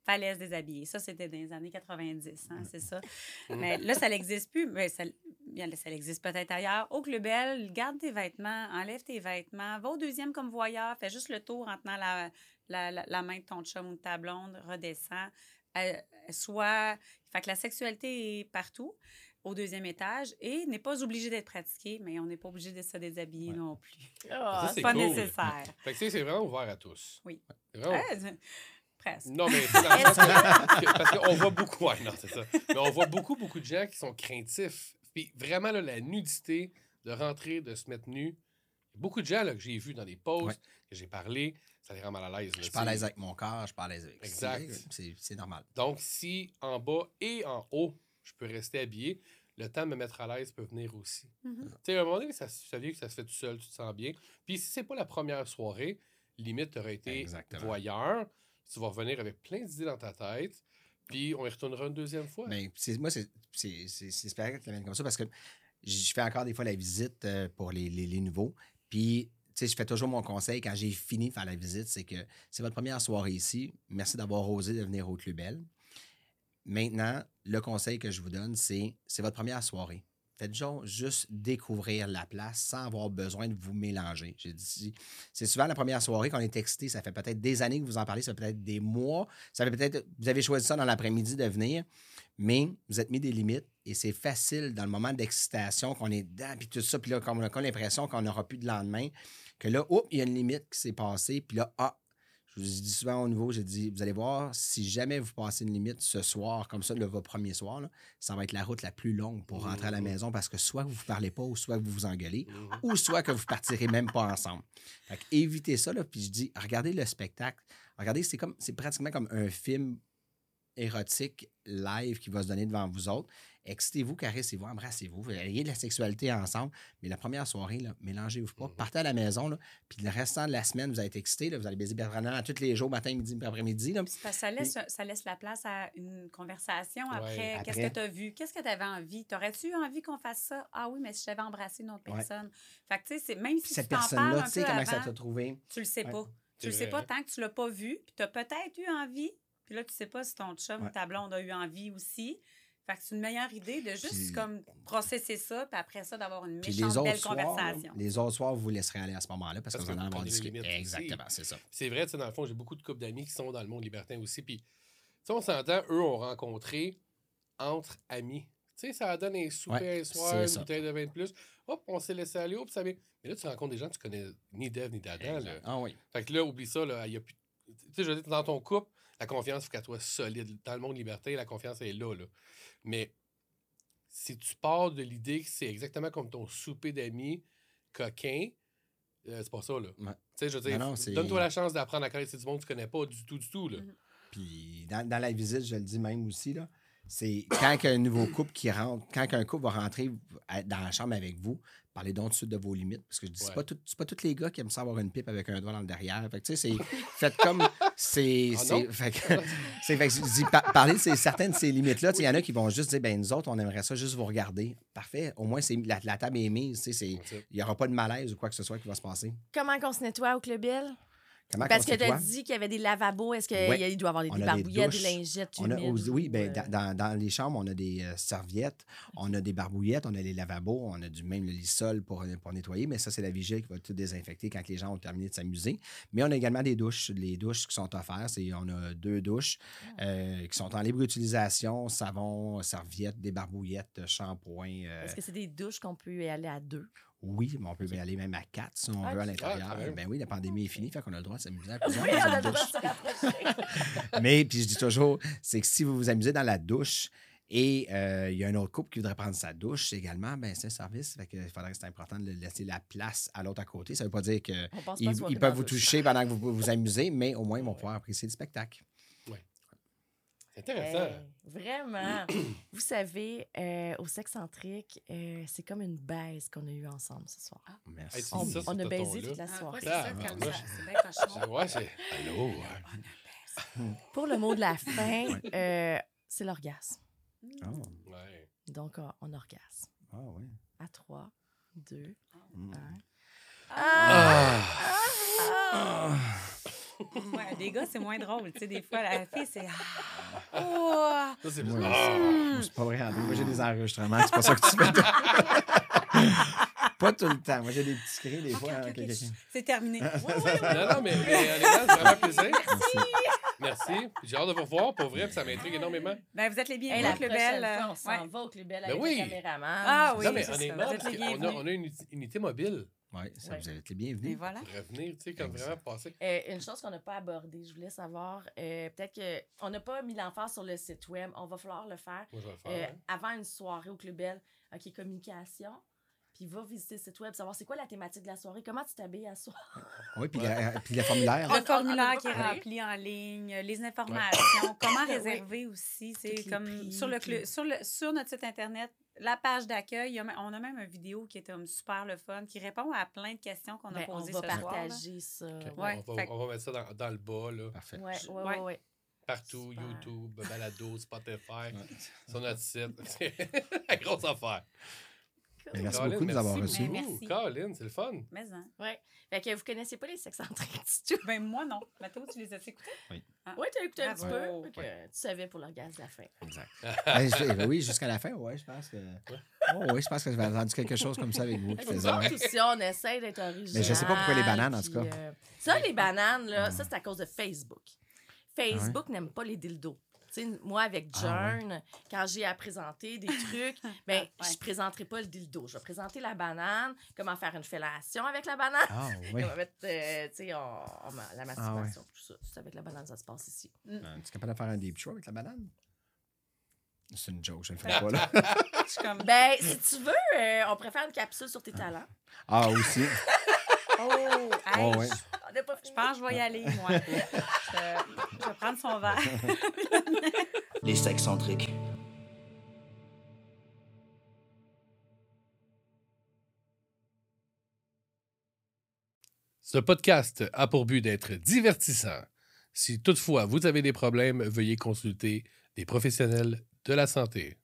fallait se déshabiller. Ça, c'était dans les années 90, hein, c'est ça. Mais là, ça n'existe plus. Mais ça, bien, ça existe peut-être ailleurs. Au Club Bell, garde tes vêtements, enlève tes vêtements, va au deuxième comme voyeur, fais juste le tour en tenant la, la, la- la main de ton chum ou de ta blonde, redescends. Euh, soit... Fait que la sexualité est partout au deuxième étage et n'est pas obligé d'être pratiquée, mais on n'est pas obligé de se déshabiller Ouais. non plus. Ça, c'est pas cool. nécessaire. Fait que, tu sais, c'est vraiment ouvert à tous. Oui. Ouais, presque. Non, mais [laughs] c'est dans le sens que- [laughs] que- parce qu'on voit beaucoup. Ouais, non, c'est ça. Mais on voit beaucoup, beaucoup de gens qui sont craintifs. Puis vraiment, là, la nudité, de rentrer, de se mettre nu. Beaucoup de gens là, que j'ai vus dans des posts, Ouais. que j'ai parlé, ça les rend mal à l'aise. là, Je suis pas à tu sais. l'aise avec mon corps, je suis pas à l'aise avec Exact. C'est c'est normal. Donc, si en bas et en haut, je peux rester habillé, le temps de me mettre à l'aise peut venir aussi. Mhm. Tu sais, à un moment donné, ça, ça vient que ça se fait tout seul, tu te sens bien. Puis si c'est pas la première soirée, limite, tu aurais été Exactement. voyeur, tu vas revenir avec plein d'idées dans ta tête, puis on y retournera une deuxième fois. Mais c'est- moi, c'est spécial que tu l'amènes comme ça parce que je fais encore des fois la visite euh, pour les, les- nouveaux. Puis, tu sais, je fais toujours mon conseil quand j'ai fini de faire la visite, c'est que c'est votre première soirée ici. Merci d'avoir osé de venir au Club Bell. Maintenant, le conseil que je vous donne, c'est c'est votre première soirée. Faites juste découvrir la place sans avoir besoin de vous mélanger. J'ai dit, c'est souvent la première soirée qu'on est excité. Ça fait peut-être des années que vous en parlez, ça fait peut-être des mois. Ça fait peut-être, vous avez choisi ça dans l'après-midi de venir, mais vous êtes mis des limites et c'est facile dans le moment d'excitation qu'on est dedans, puis tout ça, puis là, on a l'impression qu'on n'aura plus de lendemain, que là, oups, il y a une limite qui s'est passée, puis là, ah, Je vous dis souvent au nouveau, j'ai dit, vous allez voir, si jamais vous passez une limite ce soir, comme ça, le votre premier soir, là, ça va être la route la plus longue pour rentrer à la Mhm. maison parce que soit vous ne vous parlez pas ou soit vous vous engueulez Mhm. ou soit que vous partirez même pas ensemble. Fait que évitez ça, là, puis je dis, regardez le spectacle. Regardez, c'est comme c'est pratiquement comme un film érotique live qui va se donner devant vous autres. Excitez-vous, caressez-vous, embrassez-vous, ayez de la sexualité ensemble. Mais la première soirée, là, mélangez-vous pas. Mhm. Partez à la maison, là, puis le restant de la semaine, vous allez être excité. Là, vous allez baiser Bertrand tous les jours, matin, midi, après-midi. ça laisse, ça laisse la place à une conversation Ouais. après. Qu'est-ce que tu as vu? Qu'est-ce que tu avais envie? T'aurais-tu eu envie qu'on fasse ça? Ah oui, mais si j'avais embrassé une autre Ouais. personne. Fait que, tu sais, c'est- même si cette tu t'en parles personne-là, un tu sais peu comment ça avant, t'a trouvé. tu le sais Ouais. pas. Tu le sais pas tant que tu l'as pas vu. Puis tu as peut-être eu envie. Puis là, tu sais pas si ton chum ou Ouais. ta blonde a eu envie aussi. Fait que c'est une meilleure idée de juste Puis- comme processer ça, puis après ça, d'avoir une méchante belle soirs, là, conversation. les autres soirs, vous vous laisserez aller à ce moment-là parce, Parce que vous que en vous les discuté. Exactement, c'est ça. C'est vrai, tu sais, dans le fond, j'ai beaucoup de couples d'amis qui sont dans le monde libertin aussi. Puis, tu sais, on s'entend, eux ont rencontré entre amis. Tu sais, ça donne un souper Ouais, un soir, une ça. bouteille de vin de plus. Hop, on s'est laissé aller, hop, ça vient. Mais là, tu rencontres des gens que tu connais ni d'Ève ni d'Adam. là. Ah oui. Fait que là, oublie ça, là, il y a plus. Tu sais, je veux dire, dans ton couple, la confiance, il faut qu'elle soit solide. Dans le monde libertin, la confiance est là, là. Mais si tu pars de l'idée que c'est exactement comme ton souper d'amis coquin, euh, c'est pas ça, là. Ouais. Tu sais, je veux dire, Non, non, c'est- donne-toi la chance d'apprendre à connaître du monde que tu connais pas du tout, du tout, là. Mhm. Puis dans, dans la visite, je le dis même aussi, là, c'est quand un nouveau couple qui rentre, quand un couple va rentrer dans la chambre avec vous, parlez donc tout de suite de vos limites. Parce que je dis, c'est pas, tout- c'est pas tous les gars qui aiment ça avoir une pipe avec un doigt dans le derrière. Fait que, tu sais, c'est. Faites comme. C'est. Ah c'est- non? fait que, [laughs] [laughs] c'est, fait que je dis, par- parlez de ces- certaines de ces limites-là. Il y en a qui vont juste dire, ben nous autres, on aimerait ça juste vous regarder. Parfait. Au moins, c'est, la, la table est mise. tu sais, c'est- C'est ça. Il n'y aura pas de malaise ou quoi que ce soit qui va se passer. Comment qu'on se nettoie au Club? Comment Parce que tu as dit qu'il y avait des lavabos. Est-ce qu'il Ouais. doit y avoir des, barbouillettes, des, lingettes On a oui, ou, euh, dans, les chambres, on a des euh, serviettes, on a des barbouillettes, on a les lavabos, on a du même le lit-sol pour, pour nettoyer, mais ça, c'est la vigile qui va tout désinfecter quand les gens ont terminé de s'amuser. Mais on a également des douches. Les douches qui sont offertes, c'est, on a deux douches Ah. euh, qui sont en libre utilisation, savon, serviettes, des barbouillettes, shampoing. euh, Est-ce que c'est des douches qu'on peut y aller à deux? Oui, mais on peut y aller même à quatre si on Ah, veut à l'intérieur. Ah, ben oui, la pandémie est finie, fait qu'on a le droit de s'amuser à [laughs] plusieurs Oui, on une a le droit douche. de se rapprocher. [laughs] [laughs] Mais, puis je dis toujours, c'est que si vous vous amusez dans la douche et euh, il y a un autre couple qui voudrait prendre sa douche également, ben c'est un service. Fait que il faudrait que c'est important de laisser la place à l'autre à côté. Ça veut pas dire qu'ils ils, peuvent vous toucher pendant que vous vous amusez, mais au moins ils vont pouvoir apprécier le spectacle. C'est intéressant. Hey, vraiment. [clears throat] Vous savez, euh, au Sexcentrique, euh, c'est comme une baise qu'on a eue ensemble ce soir. Merci. Hey, tu On, ça on a baisé toute la Ah, soirée. ouais, c'est ça, Ah, C'est bien [laughs] cochon. Ah, Ouais, c'est. Allô? [laughs] Pour le mot de la fin, euh, c'est l'orgasme. Oh, Ouais. Donc, on, on orgasme. ah oui. À 3, 2, Mm. 1. Ah! Ouais, les gars, c'est moins drôle. Tu sais, des fois, la fille, c'est. Ah! Oh! Ça, c'est Ouais, Ah! c'est- pas vrai, André. Moi, j'ai des enregistrements. C'est pas ça que tu fais. pas tout le temps. Moi, j'ai des petits cris des Ok, fois. ok, hein, ok, que- que- chut, C'est terminé. Non, non, mais, mais honnêtement, c'est vraiment plaisir. Merci. J'ai hâte de vous revoir. Pour vrai, puis ça m'intrigue énormément. Ben, vous êtes les Hey, bienvenus la au Club prochaine Bell. fois, on euh, s'en ouais. va au Club Bell Ben avec oui. le caméraman. Ah oui, non, mais c'est ça. honnêtement, Vous êtes parce les qu'on a, bienvenus. on a une unité mobile Oui, ça, Ouais. vous êtes les Et bienvenus. voilà. pour revenir, tu sais, comme vraiment passer. Euh, une chose qu'on n'a pas abordée, je voulais savoir, euh, peut-être qu'on n'a pas mis l'emphase sur le site web, on va falloir le faire. Moi, je vais le faire. Euh, hein. avant une soirée au Club Bell, OK, communication, puis va visiter le site web, savoir c'est quoi la thématique de la soirée, comment tu t'habilles à soir? [laughs] Oui, puis, la- puis le formulaire. Le formulaire qui est rempli en ligne, les informations, comment [laughs] Oui. réserver aussi. C'est comme prix, sur, le, sur, le, sur notre site Internet, la page d'accueil, on a même une vidéo qui est comme super le fun, qui répond à plein de questions qu'on a Ben, on posées va ce soir. partager ça. Ouais, on, va, fait que- on va mettre ça dans, dans le bas, là. Parfait. Ouais, Je- ouais, ouais. ouais, ouais. Partout, Super. YouTube, Balado, Spotify, sur notre site. [laughs] C'est la grosse affaire. Mais merci Colin, beaucoup de nous avoir reçus. Merci. Colin, c'est le fun. Mais hein. Ouais. Fait que vous connaissiez pas les sexcentriques [laughs] du tout? Ben moi non. Mathéo, tu les as écoutés? Ah. Oui, t'as écouté un petit peu. Tu savais pour l'orgasme de la fin. Exact. [laughs] Ben, je- ben oui, jusqu'à la fin, ouais, je pense que. Oh, oui, je pense que j'avais entendu quelque chose comme ça avec vous qui faisait. aussi, on essaie d'être original. Mais je sais pas pourquoi les bananes, en tout cas. euh, ça, les bananes, là, ça, c'est à cause de Facebook. Facebook n'aime pas les dildos. Sais, moi, avec Ah Jern, quand j'ai à présenter des [laughs] trucs, ben, Ah, ouais. je présenterai pas le dildo. Je vais présenter la banane, comment faire une fellation avec la banane. Ah, [laughs] oui. Comment mettre, euh, tu sais, on- on- la Ah, masturbation, tout ça. Avec la banane, ça se passe ici. Euh, Tu es capable de faire un deep show avec la banane? C'est une joke, je ne le ferai pas, là. [laughs] Je suis comme. Ben, si tu veux, euh, on préfère une capsule sur tes talents. Ah, aussi. Oh, hey, Oh, ouais. je- On n'a pas Je fini. pense que je vais y aller, moi. je, je vais prendre son verre. [laughs] Les sexcentriques. Ce podcast a pour but d'être divertissant. Si toutefois vous avez des problèmes, veuillez consulter des professionnels de la santé.